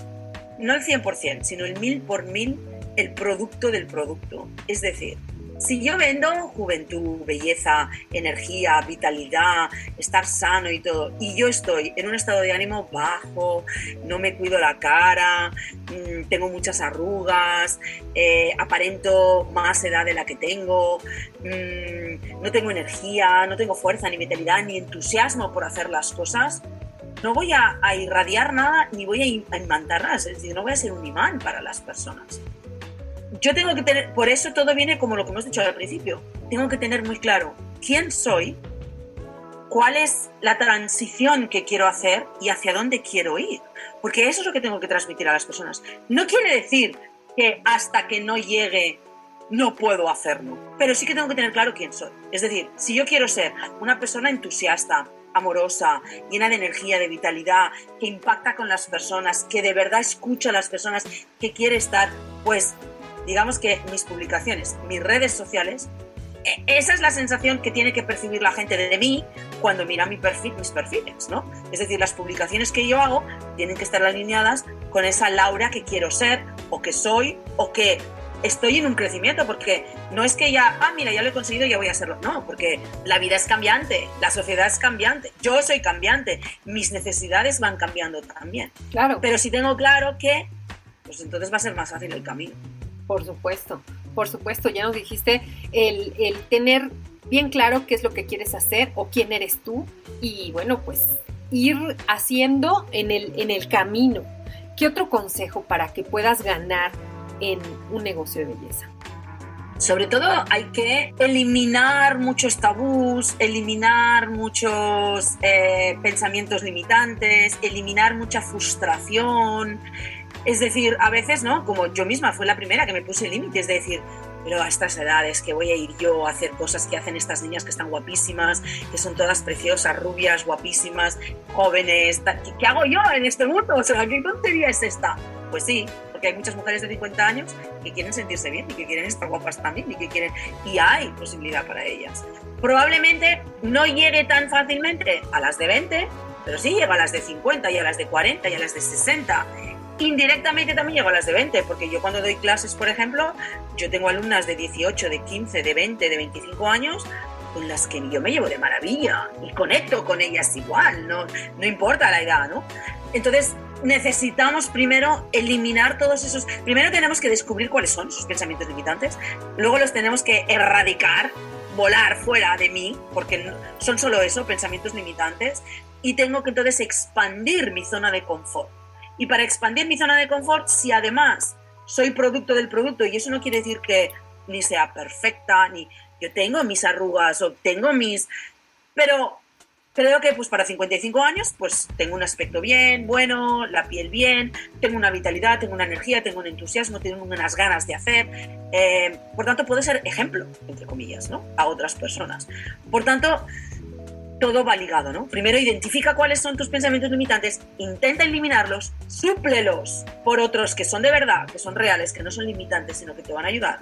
no el 100%, sino el mil por mil el producto del producto. Es decir, si yo vendo juventud, belleza, energía, vitalidad, estar sano y todo, y yo estoy en un estado de ánimo bajo, no me cuido la cara, mm, tengo muchas arrugas, eh, aparento más edad de la que tengo, mmm, no tengo energía, no tengo fuerza, ni vitalidad, ni entusiasmo por hacer las cosas, no voy a, irradiar nada ni voy a, a imantar nada, es decir, no voy a ser un imán para las personas yo tengo que tener, por eso todo viene como lo que hemos dicho al principio, tengo que tener muy claro quién soy, cuál es la transición que quiero hacer y hacia dónde quiero ir, porque eso es lo que tengo que transmitir a las personas. No quiere decir que hasta que no llegue no puedo hacerlo, pero sí que tengo que tener claro quién soy. Es decir, si yo quiero ser una persona entusiasta, amorosa, llena de energía, de vitalidad, que impacta con las personas, que de verdad escucha a las personas, que quiere estar, pues digamos que mis publicaciones, mis redes sociales, e, esa es la sensación que tiene que percibir la gente de mí cuando mira mi perfil, mis perfiles, ¿no? Es decir, las publicaciones que yo hago tienen que estar alineadas con esa Laura que quiero ser o que soy o que estoy en un crecimiento, porque no es que ya, ah, mira, ya lo he conseguido, ya voy a hacerlo. No, porque la vida es cambiante, la sociedad es cambiante, yo soy cambiante, mis necesidades van cambiando también. Claro. Pero si tengo claro que, pues entonces va a ser más fácil el camino. Por supuesto, por supuesto, ya nos dijiste el, el tener bien claro qué es lo que quieres hacer o quién eres tú y bueno, pues ir haciendo en el, en el camino. ¿Qué otro consejo para que puedas ganar en un negocio de belleza? Sobre todo hay que eliminar muchos tabús, eliminar muchos eh, pensamientos limitantes, eliminar mucha frustración, Es decir, a veces, ¿no? Como yo misma fue la primera que me puse límites de decir, pero a estas edades que voy a ir yo a hacer cosas que hacen estas niñas que están guapísimas, que son todas preciosas, rubias, guapísimas, jóvenes, ¿qué, hago yo en este mundo? O sea, ¿qué tontería es esta? Pues sí, porque hay muchas mujeres de 50 años que quieren sentirse bien y que quieren estar guapas también y que quieren y hay posibilidad para ellas. Probablemente no llegue tan fácilmente a las de 20, pero sí llega a las de 50 y a las de 40 y a las de 60 indirectamente también llego a las de 20, porque yo cuando doy clases, por ejemplo, yo tengo alumnas de 18, de 15, de 20, de 25 años, con las que yo me llevo de maravilla y conecto con ellas igual, no, no importa la edad, ¿no? Entonces, necesitamos primero eliminar todos esos, primero tenemos que descubrir cuáles son sus pensamientos limitantes, luego los tenemos que erradicar, volar fuera de mí, porque son solo eso, pensamientos limitantes, y tengo que entonces expandir mi zona de confort. Y para expandir mi zona de confort, si además soy producto del producto, y eso no quiere decir que ni sea perfecta, ni yo tengo mis arrugas o tengo mis... Pero creo que pues para 55 años pues tengo un aspecto bien, bueno, la piel bien, tengo una vitalidad, tengo una energía, tengo un entusiasmo, tengo unas ganas de hacer. Eh, por tanto, puedo ser ejemplo, entre comillas, ¿no? A otras personas. Por tanto, todo va ligado, ¿no? Primero identifica cuáles son tus pensamientos limitantes, intenta eliminarlos, súplelos por otros que son de verdad, que son reales, que no son limitantes, sino que te van a ayudar.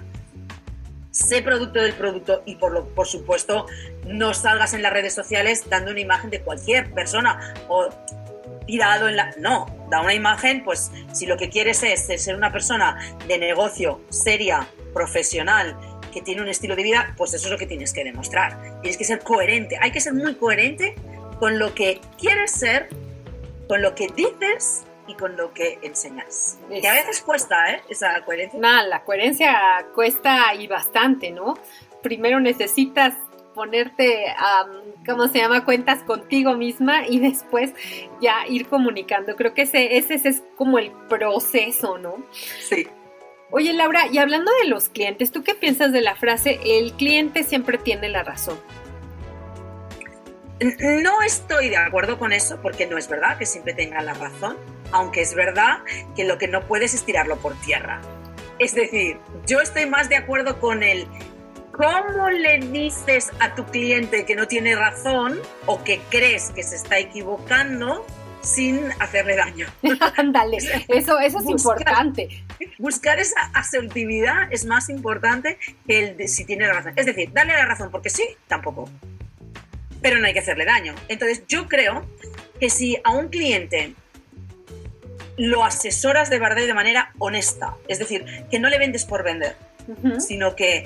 Sé producto del producto y por, lo, por supuesto no salgas en las redes sociales dando una imagen de cualquier persona o tirado en la... No, da una imagen, pues si lo que quieres es ser una persona de negocio, seria, profesional, que tiene un estilo de vida, pues eso es lo que tienes que demostrar. Tienes que ser coherente. Hay que ser muy coherente con lo que quieres ser, con lo que dices y con lo que enseñas. Y a veces cuesta, ¿eh? Esa coherencia. Nada, la coherencia cuesta y bastante, ¿no? Primero necesitas ponerte, ¿cómo se llama?, cuentas contigo misma y después ya ir comunicando. Creo que ese, ese es como el proceso, ¿no? Sí. Oye, Laura, y hablando de los clientes, ¿tú qué piensas de la frase el cliente siempre tiene la razón? No estoy de acuerdo con eso porque no es verdad que siempre tenga la razón, aunque es verdad que lo que no puedes es tirarlo por tierra. Es decir, yo estoy más de acuerdo con el cómo le dices a tu cliente que no tiene razón o que crees que se está equivocando sin hacerle daño. Ándale, eso, eso es importante. Buscar esa asertividad es más importante que el de si tiene la razón. Es decir, darle la razón porque sí, tampoco. Pero no hay que hacerle daño. Entonces, yo creo que si a un cliente lo asesoras de verdad y de manera honesta, es decir, que no le vendes por vender, sino que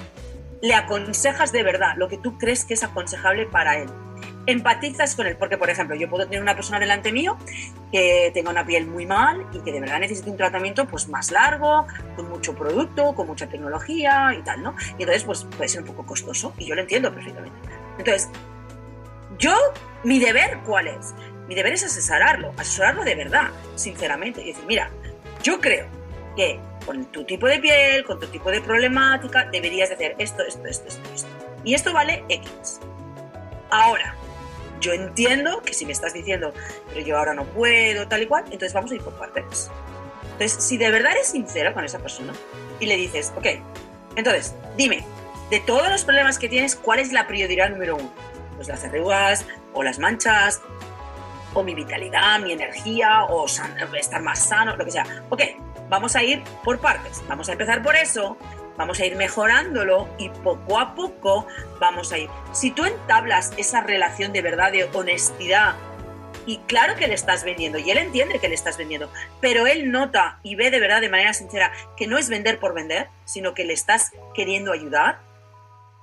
le aconsejas de verdad lo que tú crees que es aconsejable para él empatizas con él, porque por ejemplo, yo puedo tener una persona delante mío que tenga una piel muy mal y que de verdad necesite un tratamiento pues más largo, con mucho producto, con mucha tecnología y tal, ¿no? Y entonces pues puede ser un poco costoso y yo lo entiendo perfectamente. Entonces, yo, mi deber, ¿cuál es? Mi deber es asesorarlo, asesorarlo de verdad, sinceramente, y decir, mira, yo creo que con tu tipo de piel, con tu tipo de problemática, deberías hacer esto, esto, esto, esto, esto. Y esto vale X. Ahora, yo entiendo que si me estás diciendo, pero yo ahora no puedo, tal y cual, entonces vamos a ir por partes. Entonces, si de verdad eres sincero con esa persona y le dices, ok, entonces, dime, de todos los problemas que tienes, ¿cuál es la prioridad número uno? Pues las arrugas, o las manchas, o mi vitalidad, mi energía, o estar más sano, lo que sea. Ok, vamos a ir por partes. Vamos a empezar por eso, vamos a ir mejorándolo y poco a poco vamos a ir. Si tú entablas esa relación de verdad, de honestidad, y claro que le estás vendiendo, y él entiende que le estás vendiendo, pero él nota y ve de verdad de manera sincera que no es vender por vender, sino que le estás queriendo ayudar,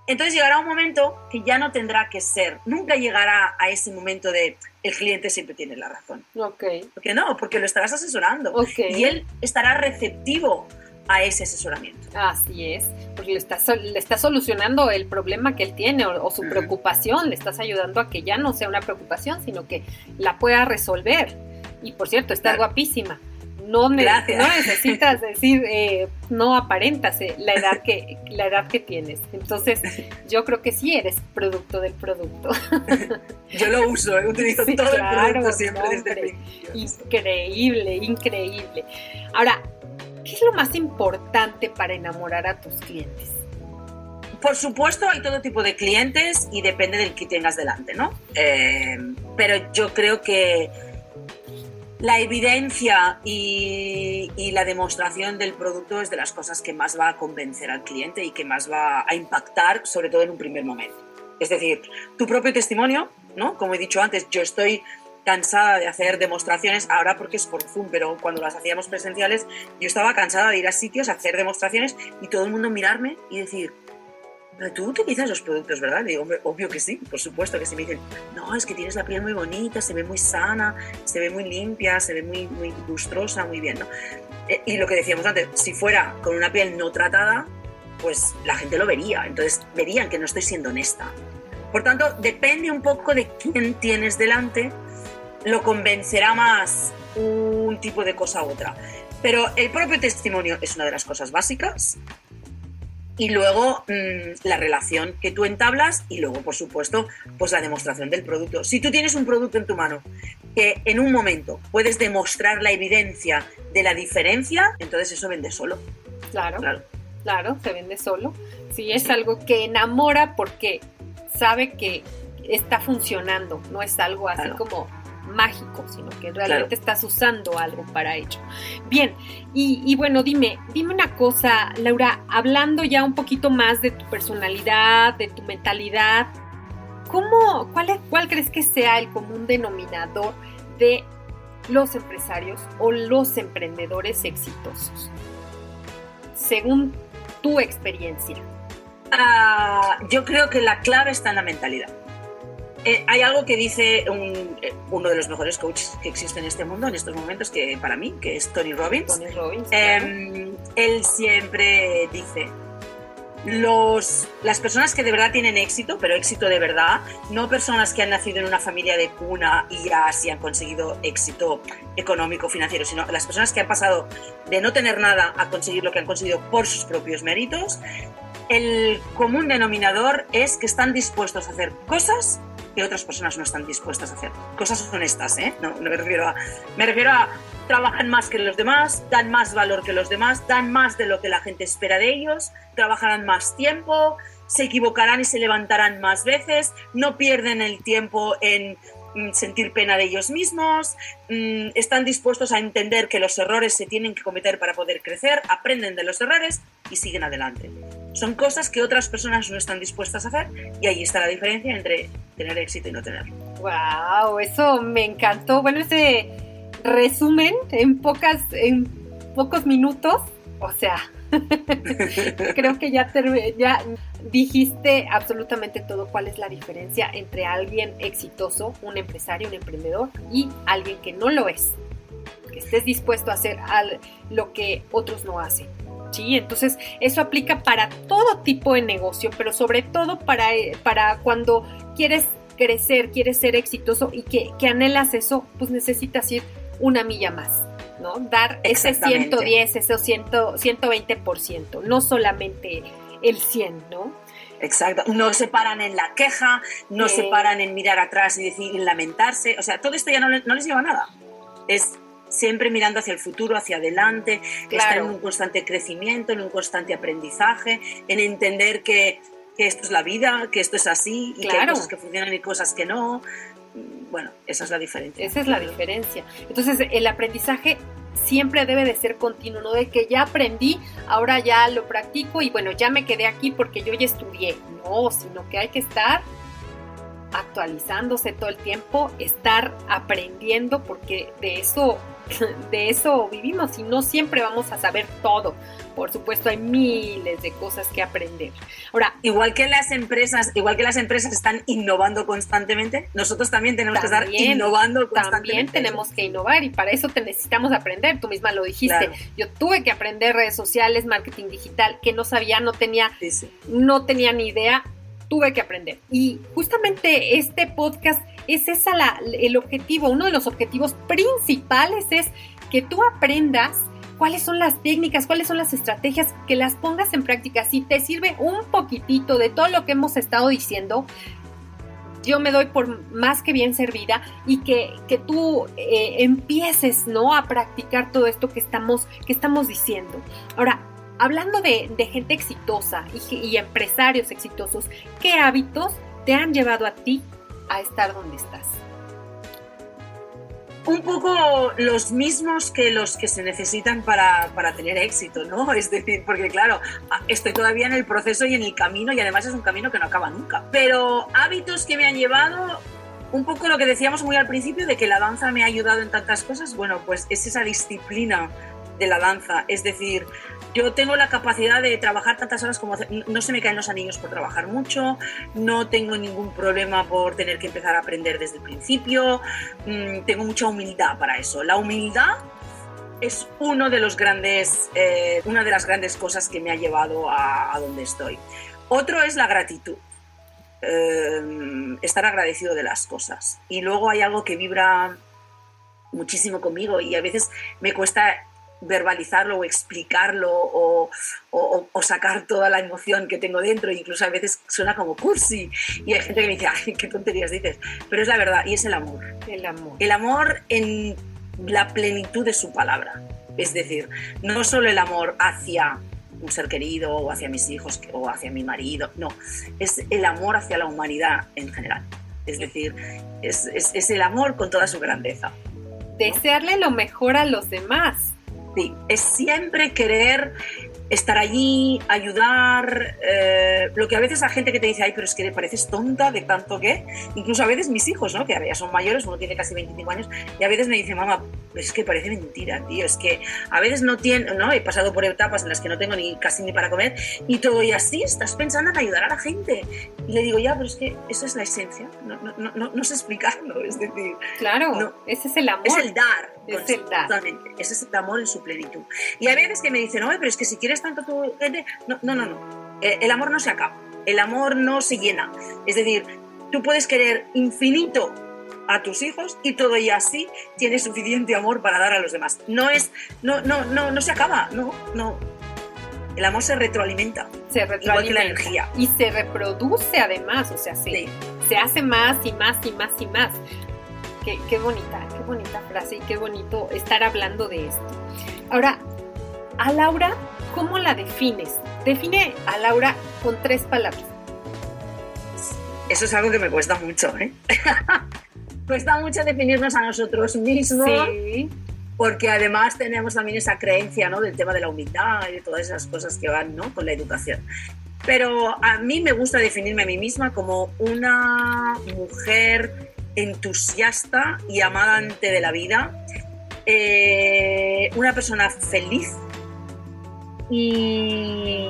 entonces llegará un momento que ya no tendrá que ser, nunca llegará a ese momento de el cliente siempre tiene la razón. Ok. Porque no, porque lo estarás asesorando. Y él estará receptivo a ese asesoramiento. Así es, porque le estás, le está solucionando el problema que él tiene o, su preocupación, le estás ayudando a que ya no sea una preocupación, sino que la pueda resolver. Y por cierto, estás guapísima. no, necesitas decir, eh, no aparentas eh, la, edad que, la edad que tienes. Entonces, yo creo que sí eres producto del producto. yo lo uso, he utilizo todo el producto siempre desde Increíble, increíble. Ahora, ¿qué es lo más importante para enamorar a tus clientes? Por supuesto, hay todo tipo de clientes y depende del que tengas delante, ¿no? Eh, pero yo creo que la evidencia y, la demostración del producto es de las cosas que más va a convencer al cliente y que más va a impactar, sobre todo en un primer momento. Es decir, tu propio testimonio, ¿no? Como he dicho antes, yo estoy cansada de hacer demostraciones, ahora porque es por Zoom, pero cuando las hacíamos presenciales, yo estaba cansada de ir a sitios a hacer demostraciones y todo el mundo mirarme y decir, pero tú utilizas los productos, ¿verdad? digo, obvio que sí, por supuesto que sí. Me dicen, no, es que tienes la piel muy bonita, se ve muy sana, se ve muy limpia, se ve muy, muy lustrosa, muy bien, ¿no? E, y lo que decíamos antes, si fuera con una piel no tratada, pues la gente lo vería, entonces verían que no estoy siendo honesta. Por tanto, depende un poco de quién tienes delante, lo convencerá más un tipo de cosa u otra. Pero el propio testimonio es una de las cosas básicas y luego mm, la relación que tú entablas y luego, por supuesto, pues la demostración del producto. Si tú tienes un producto en tu mano que en un momento puedes demostrar la evidencia de la diferencia, entonces eso vende solo. Claro, claro, claro se vende solo. Si es algo que enamora porque sabe que está funcionando, no es algo así como mágico, sino que realmente estás usando algo para ello. Bien, y, bueno, dime, dime una cosa, Laura, hablando ya un poquito más de tu personalidad, de tu mentalidad, ¿cómo, cuál, cuál crees que sea el común denominador de los empresarios o los emprendedores exitosos? Según tu experiencia. Ah, yo creo que la clave está en la mentalidad. Eh, hay algo que dice eh, uno de los mejores coaches que existen en este mundo en estos momentos, que para mí, que es Tony Robbins. Tony Robbins em, él siempre dice, los, las personas que de verdad tienen éxito, pero éxito de verdad, no personas que han nacido en una familia de cuna y ya así han conseguido éxito económico, financiero, sino las personas que han pasado de no tener nada a conseguir lo que han conseguido por sus propios méritos, el común denominador es que están dispuestos a hacer cosas que otras personas no están dispuestas a hacer. Cosas honestas, ¿eh? No, me refiero a... Me refiero a trabajan más que los demás, dan más valor que los demás, dan más de lo que la gente espera de ellos, trabajarán más tiempo, se equivocarán y se levantarán más veces, no pierden el tiempo en mm, sentir pena de ellos mismos, mm, están dispuestos a entender que los errores se tienen que cometer para poder crecer, aprenden de los errores y siguen adelante. Son cosas que otras personas no están dispuestas a hacer y ahí está la diferencia entre tener éxito y no tenerlo. ¡Wow! Eso me encantó. Bueno, ese resumen en, pocas, en pocos minutos, o sea, creo que ya, ya dijiste absolutamente todo cuál es la diferencia entre alguien exitoso, un empresario, un emprendedor y alguien que no lo es. Que estés dispuesto a hacer lo que otros no hacen. ¿sí? Entonces, eso aplica para todo tipo de negocio, pero sobre todo para, eh, para cuando quieres crecer, quieres ser exitoso y que, anhelas eso, pues necesitas ir una milla más, ¿no? Dar ese 110, ese 100, 120%, no solamente el 100, ¿no? Exacto, no se paran en la queja, no se paran en mirar atrás y decir, lamentarse, o sea, todo esto ya no, no les lleva a nada. Es siempre mirando hacia el futuro, hacia adelante, estar en un constante crecimiento, en un constante aprendizaje, en entender que, esto es la vida, que esto es así, y que hay cosas que funcionan y cosas que no. Bueno, esa es la diferencia. Esa es la diferencia. Entonces, el aprendizaje siempre debe de ser continuo, no de que ya aprendí, ahora ya lo practico y bueno, ya me quedé aquí porque yo ya estudié. No, sino que hay que estar actualizándose todo el tiempo, estar aprendiendo, porque de eso, de eso vivimos y no siempre vamos a saber todo. Por supuesto, hay miles de cosas que aprender. Ahora, igual que las empresas, igual que las empresas están innovando constantemente, nosotros también tenemos que estar innovando constantemente. También tenemos que innovar y para eso te necesitamos aprender. Tú misma lo dijiste. Yo tuve que aprender redes sociales, marketing digital, que no sabía, no tenía, no tenía ni idea tuve que aprender. Y justamente este podcast es esa la, el objetivo, uno de los objetivos principales es que tú aprendas cuáles son las técnicas, cuáles son las estrategias, que las pongas en práctica. Si te sirve un poquitito de todo lo que hemos estado diciendo, yo me doy por más que bien servida y que, tú eh, empieces ¿no? a practicar todo esto que estamos, que estamos diciendo. Ahora, hablando de, gente exitosa y, y empresarios exitosos, ¿qué hábitos te han llevado a ti a estar donde estás? un poco los mismos que los que se necesitan para, para, tener éxito, ¿no? Es decir, porque claro, estoy todavía en el proceso y en el camino y además es un camino que no acaba nunca. Pero hábitos que me han llevado, un poco lo que decíamos muy al principio de que la danza me ha ayudado en tantas cosas, bueno, pues es esa disciplina de la danza, es decir, yo tengo la capacidad de trabajar tantas horas como no se me caen los anillos por trabajar mucho, no tengo ningún problema por tener que empezar a aprender desde el principio, mm, tengo mucha humildad para eso. La humildad es uno de los grandes, eh, una de las grandes cosas que me ha llevado a, donde estoy. Otro es la gratitud. Eh, estar agradecido de las cosas. Y luego hay algo que vibra muchísimo conmigo y a veces me cuesta verbalizarlo o explicarlo o, sacar toda la emoción que tengo dentro, incluso a veces suena como cursi y hay gente que me dice, ay, qué tonterías dices, pero es la verdad y es el amor. El amor. El amor en la plenitud de su palabra, es decir, no solo el amor hacia un ser querido o hacia mis hijos o hacia mi marido, no, es el amor hacia la humanidad en general. Es decir, es, es el amor con toda su grandeza. Desearle lo mejor a los demás Es siempre querer estar allí, ayudar, eh, lo que a veces la gente que te dice, ay, pero es que pareces tonta de tanto que, incluso a veces mis hijos, ¿no? que ya son mayores, uno tiene casi 25 años, y a veces me dice, mamá, es que parece mentira, tío, es que a veces no tiene, ¿no? He pasado por etapas en las que no tengo ni casi ni para comer, y todo y así, estás pensando en ayudar a la gente. Y le digo, ya, pero es que eso es la esencia, no, no, no, no sé explicarlo, es decir... Claro, ese es el amor. Es el dar. Es el dar. Ese es el amor en su plenitud. Y hay veces que me dicen, no, pero es que si quieres tanto tu gente. No, no, no, no. Eh, el amor no se acaba. El amor no se llena. Es decir, tú puedes querer infinito a tus hijos y todo y así tienes suficiente amor para dar a los demás. No es, no, no, no, no se acaba, no, no. El amor se retroalimenta. Se retroalimenta. Igual que la energía. Y se reproduce además, o sea, se, se hace más y más y más y más. Qué, qué bonita, qué bonita frase y qué bonito estar hablando de esto. Ahora, a Laura, ¿cómo la defines? Define a Laura con tres palabras. Eso es algo que me cuesta mucho, ¿eh? cuesta mucho definirnos a nosotros mismos. Sí. Porque además tenemos también esa creencia ¿no? del tema de la humildad y de todas esas cosas que van ¿no? con la educación. Pero a mí me gusta definirme a mí misma como una mujer entusiasta y amante de la vida, eh, una persona feliz y,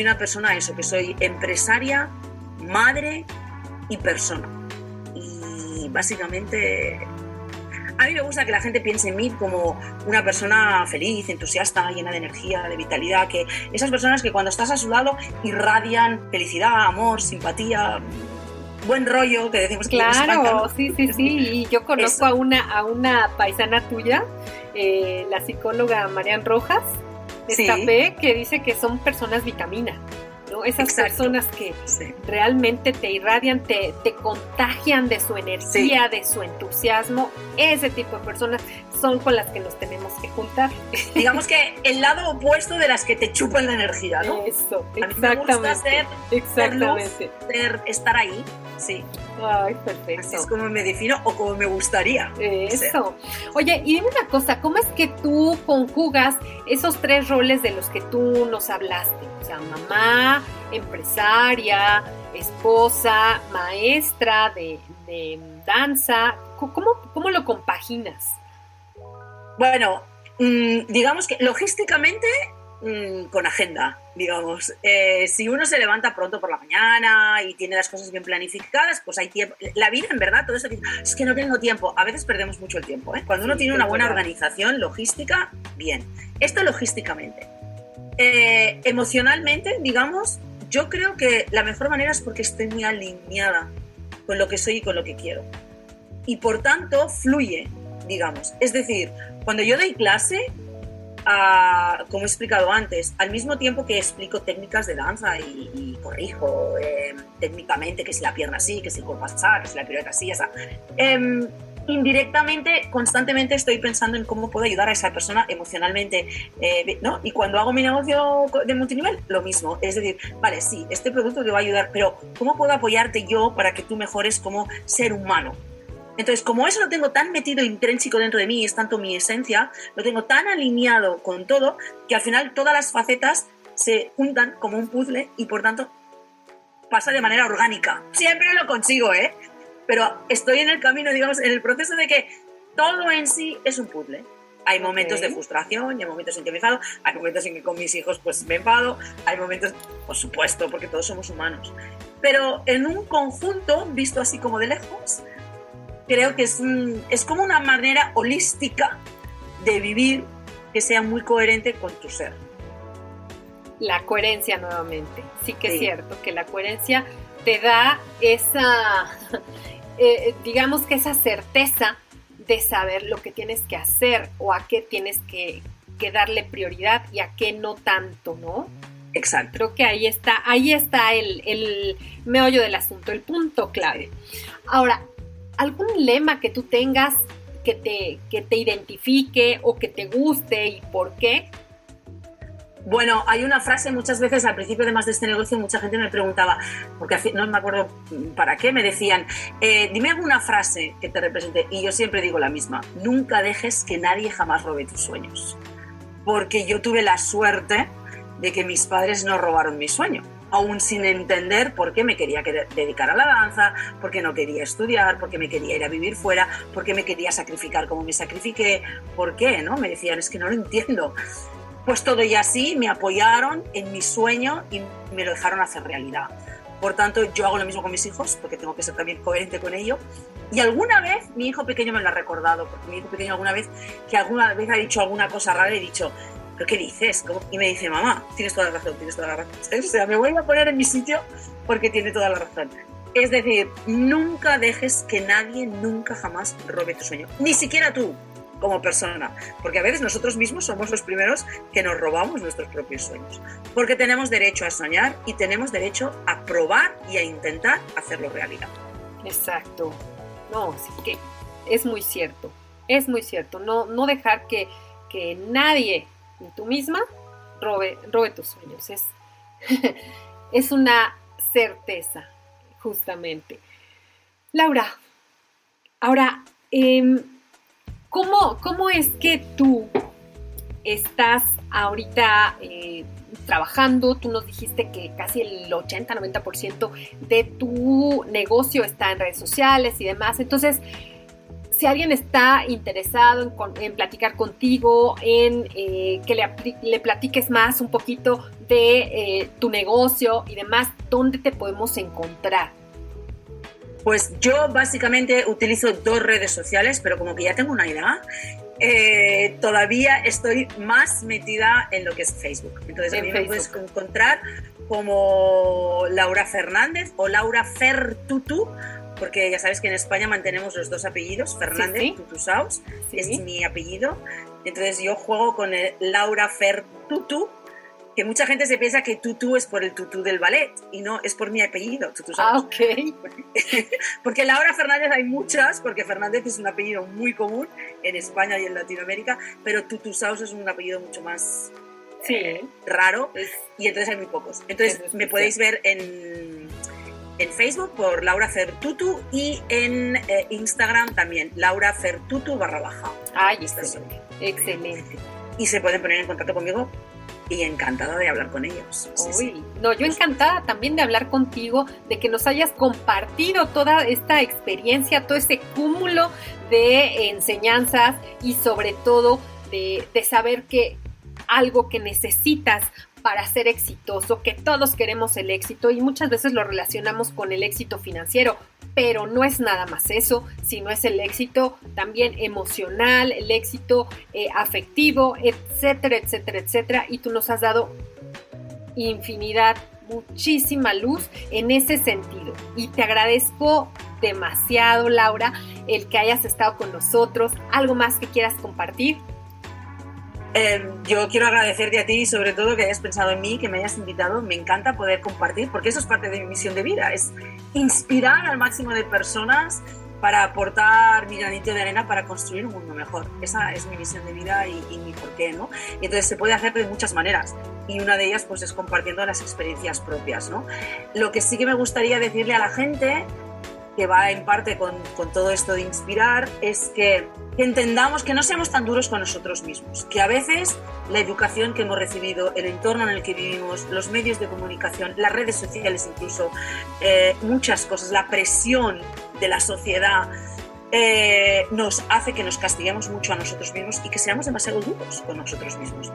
una persona, eso, que soy empresaria, madre y persona. Y básicamente a mí me gusta que la gente piense en mí como una persona feliz, entusiasta, llena de energía, de vitalidad, que esas personas que cuando estás a su lado irradian felicidad, amor, simpatía, buen rollo que decimos claro, sí, sí, sí. Y yo conozco a una, a una paisana tuya, eh, la psicóloga Marian Rojas, de que dice que son personas vitamina. ¿No? Esas personas que realmente te irradian, te, te, contagian de su energía, de su entusiasmo, ese tipo de personas son con las que nos tenemos que juntar. Digamos que el lado opuesto de las que te chupan la energía, ¿no? Eso, exactamente. A mí me gusta ser, exactamente. Ser estar ahí, sí. Ay, perfecto. Así es como me defino o como me gustaría. Eso. Oye, y dime una cosa, ¿cómo es que tú conjugas esos tres roles de los que tú nos hablaste? Sea, mamá, empresaria, esposa, maestra de, danza. ¿Cómo, ¿Cómo lo compaginas? Bueno, mm, digamos que logísticamente mm, con agenda, digamos. Eh, si uno se levanta pronto por la mañana y tiene las cosas bien planificadas, pues hay tiempo. La vida, en verdad, todo eso es que no tengo tiempo. A veces perdemos mucho el tiempo. ¿eh? Cuando uno tiene una buena organización logística, bien. Esto logísticamente. Eh, emocionalmente, digamos, yo creo que la mejor manera es porque estoy muy alineada con lo que soy y con lo que quiero. Y por tanto, fluye, digamos. Es decir, cuando yo doy clase, como he explicado antes, al mismo tiempo que explico técnicas de danza y, corrijo eh, técnicamente que si la pierna así, que si el cuerpo así, que si la pirueta así, ya está. Em, indirectamente, constantemente estoy pensando en cómo puedo ayudar a esa persona emocionalmente, eh, ¿no? Y cuando hago mi negocio de multinivel, lo mismo. Es decir, vale, sí, este producto te va a ayudar, pero ¿cómo puedo apoyarte yo para que tú mejores como ser humano? Entonces, como eso lo tengo tan metido intrínseco dentro de mí, es tanto mi esencia, lo tengo tan alineado con todo, que al final todas las facetas se juntan como un puzzle y por tanto pasa de manera orgánica. Siempre lo consigo, ¿eh? Pero estoy en el camino, digamos, en el proceso de que todo en sí es un puzzle. Hay momentos de frustración, hay momentos en que me enfado, hay momentos en que con mis hijos pues me enfado, hay momentos, por supuesto, porque todos somos humanos. Pero en un conjunto, visto así como de lejos, creo que es, es como una manera holística de vivir que sea muy coherente con tu ser. La coherencia nuevamente. Sí que es cierto que la coherencia te da esa, eh, digamos que esa certeza de saber lo que tienes que hacer o a qué tienes que, darle prioridad y a qué no tanto, ¿no? Exacto. Creo que ahí está, ahí está el, el meollo del asunto, el punto clave. Ahora, ¿algún lema que tú tengas que te, que te identifique o que te guste y por qué? Bueno, hay una frase muchas veces al principio además de este negocio, mucha gente me preguntaba, porque no me acuerdo para qué, me decían, eh, dime alguna frase que te represente. Y yo siempre digo la misma, nunca dejes que nadie jamás robe tus sueños. Porque yo tuve la suerte de que mis padres no robaron mi sueño aún sin entender por qué me quería dedicar a la danza, por qué no quería estudiar, por qué me quería ir a vivir fuera, por qué me quería sacrificar como me sacrifiqué, por qué, ¿no? Me decían, es que no lo entiendo pues todo y así me apoyaron en mi sueño y me lo dejaron hacer realidad. Por tanto, yo hago lo mismo con mis hijos, porque tengo que ser también coherente con ello. Y alguna vez mi hijo pequeño me lo ha recordado, porque mi hijo pequeño alguna vez, que alguna vez ha dicho alguna cosa rara, he dicho, ¿pero qué dices? Y me dice, mamá, tienes toda la razón, tienes toda la razón. O sea, me vuelvo a poner en mi sitio porque tiene toda la razón. Es decir, nunca dejes que nadie, nunca jamás robe tu sueño. Ni siquiera tú como persona, porque a veces nosotros mismos somos los primeros que nos robamos nuestros propios sueños, porque tenemos derecho a soñar y tenemos derecho a probar y a intentar hacerlo realidad. Exacto. No, sí que es muy cierto, es muy cierto. No, no dejar que, que nadie, ni tú misma, robe, robe tus sueños. Es, es una certeza, justamente. Laura, ahora, eh, ¿Cómo, ¿Cómo es que tú estás ahorita eh, trabajando? Tú nos dijiste que casi el 80-90% de tu negocio está en redes sociales y demás. Entonces, si alguien está interesado en, platicar contigo, en eh, que le, platiques más un poquito de eh, tu negocio y demás, ¿dónde te podemos encontrar? Pues yo básicamente utilizo dos redes sociales, pero como que ya tengo una edad, eh, todavía estoy más metida en lo que es Facebook. Entonces a mí me puedes encontrar como Laura Fernández o Laura Fertutu, porque ya sabes que en España mantenemos los dos apellidos, Fernández sí, Tutusaus, es mi apellido. Entonces yo juego con el Laura Fertutu que mucha gente se piensa que Tutu es por el tutú del ballet y no, es por mi apellido, Tutu Ah, ok. Porque, Laura Fernández hay muchas, porque Fernández es un apellido muy común en España y en Latinoamérica, pero Tutu Saus es un apellido mucho más eh, raro y entonces hay muy pocos. Entonces me podéis ver en, en Facebook por Laura Fertutu y en eh, Instagram también, Laura Fertutu barra baja. Ay, excelente. excelente. Y se pueden poner en contacto conmigo y encantada de hablar con ellos. no, yo encantada también de hablar contigo, de que nos hayas compartido toda esta experiencia, todo este cúmulo de enseñanzas y sobre todo de, de saber que algo que necesitas para ser exitoso, que todos queremos el éxito y muchas veces lo relacionamos con el éxito financiero, pero no es nada más eso, sino es el éxito también emocional, el éxito eh, afectivo, etcétera, etcétera, etcétera. Y tú nos has dado infinidad, muchísima luz en ese sentido. Y te agradezco demasiado, Laura, el que hayas estado con nosotros. ¿Algo más que quieras compartir? Em, yo quiero agradecerte a ti sobre todo que hayas pensado en mí, que me hayas invitado. Me encanta poder compartir, porque eso es parte de mi misión de vida, es inspirar al máximo de personas para aportar mi granito de arena para construir un mundo mejor. Esa es mi misión de vida y, y, mi porqué, ¿no? Y entonces se puede hacer de muchas maneras y una de ellas pues es compartiendo las experiencias propias, ¿no? Lo que sí que me gustaría decirle a la gente que va en parte con, con todo esto de inspirar, es que, entendamos que no seamos tan duros con nosotros mismos, que a veces la educación que hemos recibido, el entorno en el que vivimos, los medios de comunicación, las redes sociales incluso, eh, muchas cosas, la presión de la sociedad, eh, nos hace que nos castiguemos mucho a nosotros mismos y que seamos demasiado duros con nosotros mismos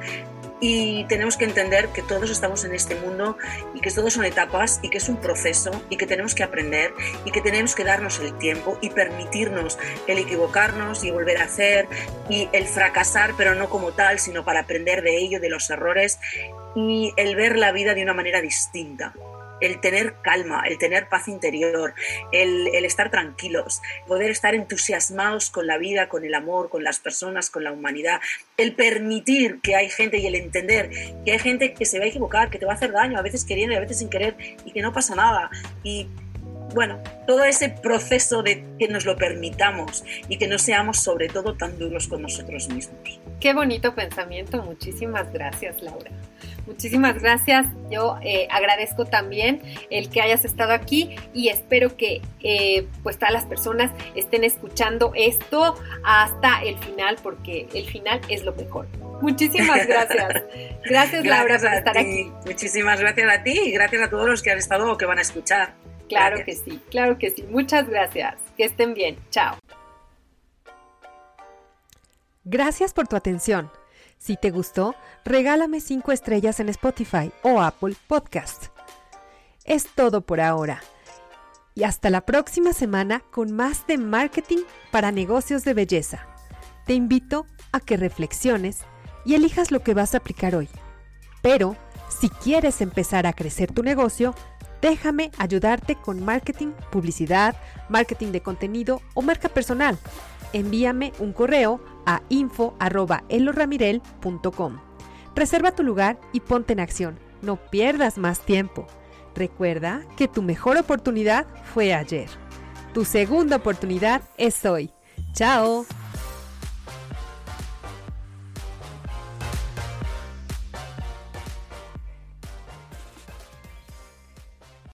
y tenemos que entender que todos estamos en este mundo y que todos son etapas y que es un proceso y que tenemos que aprender y que tenemos que darnos el tiempo y permitirnos el equivocarnos y volver a hacer y el fracasar, pero no como tal, sino para aprender de ello, de los errores y el ver la vida de una manera distinta el tener calma, el tener paz interior, el, estar tranquilos, poder estar entusiasmados con la vida, con el amor, con las personas, con la humanidad, el permitir que hay gente y el entender que hay gente que se va a equivocar, que te va a hacer daño, a veces queriendo y a veces sin querer, y que no pasa nada. Y bueno, todo ese proceso de que nos lo permitamos y que no seamos sobre todo tan duros con nosotros mismos. Qué bonito pensamiento, muchísimas gracias Laura. Muchísimas gracias. Yo eh, agradezco también el que hayas estado aquí y espero que eh, pues todas las personas estén escuchando esto hasta el final porque el final es lo mejor. Muchísimas gracias. Gracias, Laura por estar aquí. Muchísimas gracias a ti y gracias a todos los que han estado o que van a escuchar. Claro que sí, claro que sí. Muchas gracias. Que estén bien. Chao. Gracias por tu atención. Si te gustó, regálame 5 estrellas en Spotify o Apple Podcast. Es todo por ahora. Y hasta la próxima semana con más de marketing para negocios de belleza. Te invito a que reflexiones y elijas lo que vas a aplicar hoy. Pero, si quieres empezar a crecer tu negocio, déjame ayudarte con marketing, publicidad, marketing de contenido o marca personal. Envíame un correo a info.eloramirel.com. Reserva tu lugar y ponte en acción. No pierdas más tiempo. Recuerda que tu mejor oportunidad fue ayer. Tu segunda oportunidad es hoy. ¡Chao!